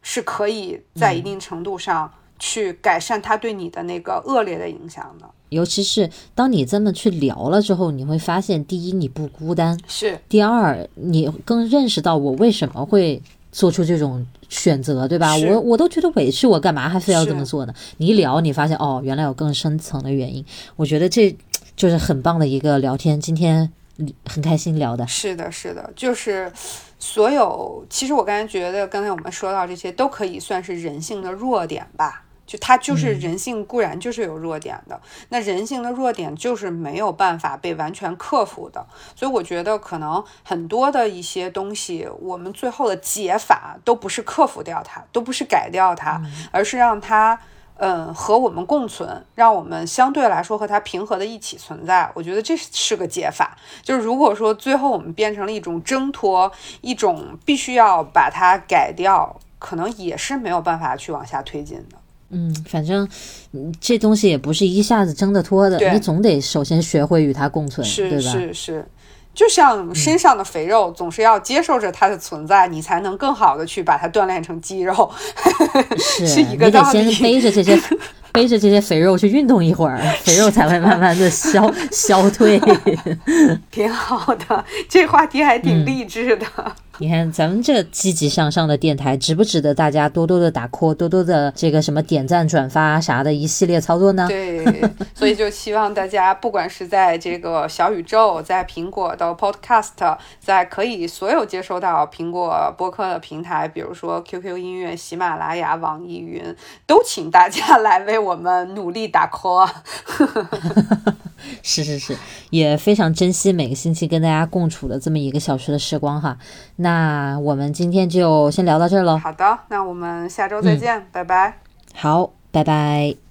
A: 是可以在一定程度上去改善他对你的那个恶劣的影响的。
B: 尤其是当你这么去聊了之后，你会发现，第一你不孤单，
A: 是
B: 第二你更认识到我为什么会做出这种选择，对吧？我我都觉得委屈，我干嘛还非要这么做呢？你一聊，你发现哦，原来有更深层的原因。我觉得这就是很棒的一个聊天，今天很开心聊的。
A: 是的，是的，就是所有，其实我刚才觉得，刚才我们说到这些，都可以算是人性的弱点吧。就它就是人性，固然就是有弱点的，那人性的弱点就是没有办法被完全克服的。所以我觉得，可能很多的一些东西，我们最后的解法都不是克服掉它，都不是改掉它，而是让它。嗯，和我们共存，让我们相对来说和它平和的一起存在，我觉得这是个解法。就是如果说最后我们变成了一种挣脱，一种必须要把它改掉，可能也是没有办法去往下推进的。
B: 嗯，反正嗯这东西也不是一下子挣得脱的，你总得首先学会与它共存，
A: 是
B: 对吧？
A: 是是，就像身上的肥肉，总是要接受着它的存在，你才能更好的去把它锻炼成肌肉。
B: 是
A: 是一个
B: 你得
A: 道理
B: 先背着这些 背着这些肥肉去运动一会儿，肥肉才会慢慢的消 消退。
A: 挺好的，这话题还挺励志的。
B: 你看咱们这积极向上的电台，值不值得大家多多的打 call，多多的这个什么点赞、转发啥的一系列操作呢？
A: 对，所以就希望大家，不管是在这个小宇宙，在苹果的 Podcast，在可以所有接收到苹果播客的平台，比如说 QQ 音乐、喜马拉雅、网易云，都请大家来为我们努力打 call 啊！
B: 是是是，也非常珍惜每个星期跟大家共处的这么一个小时的时光哈。那我们今天就先聊到这儿喽。
A: 好的，那我们下周再见，拜拜。
B: 好，拜拜。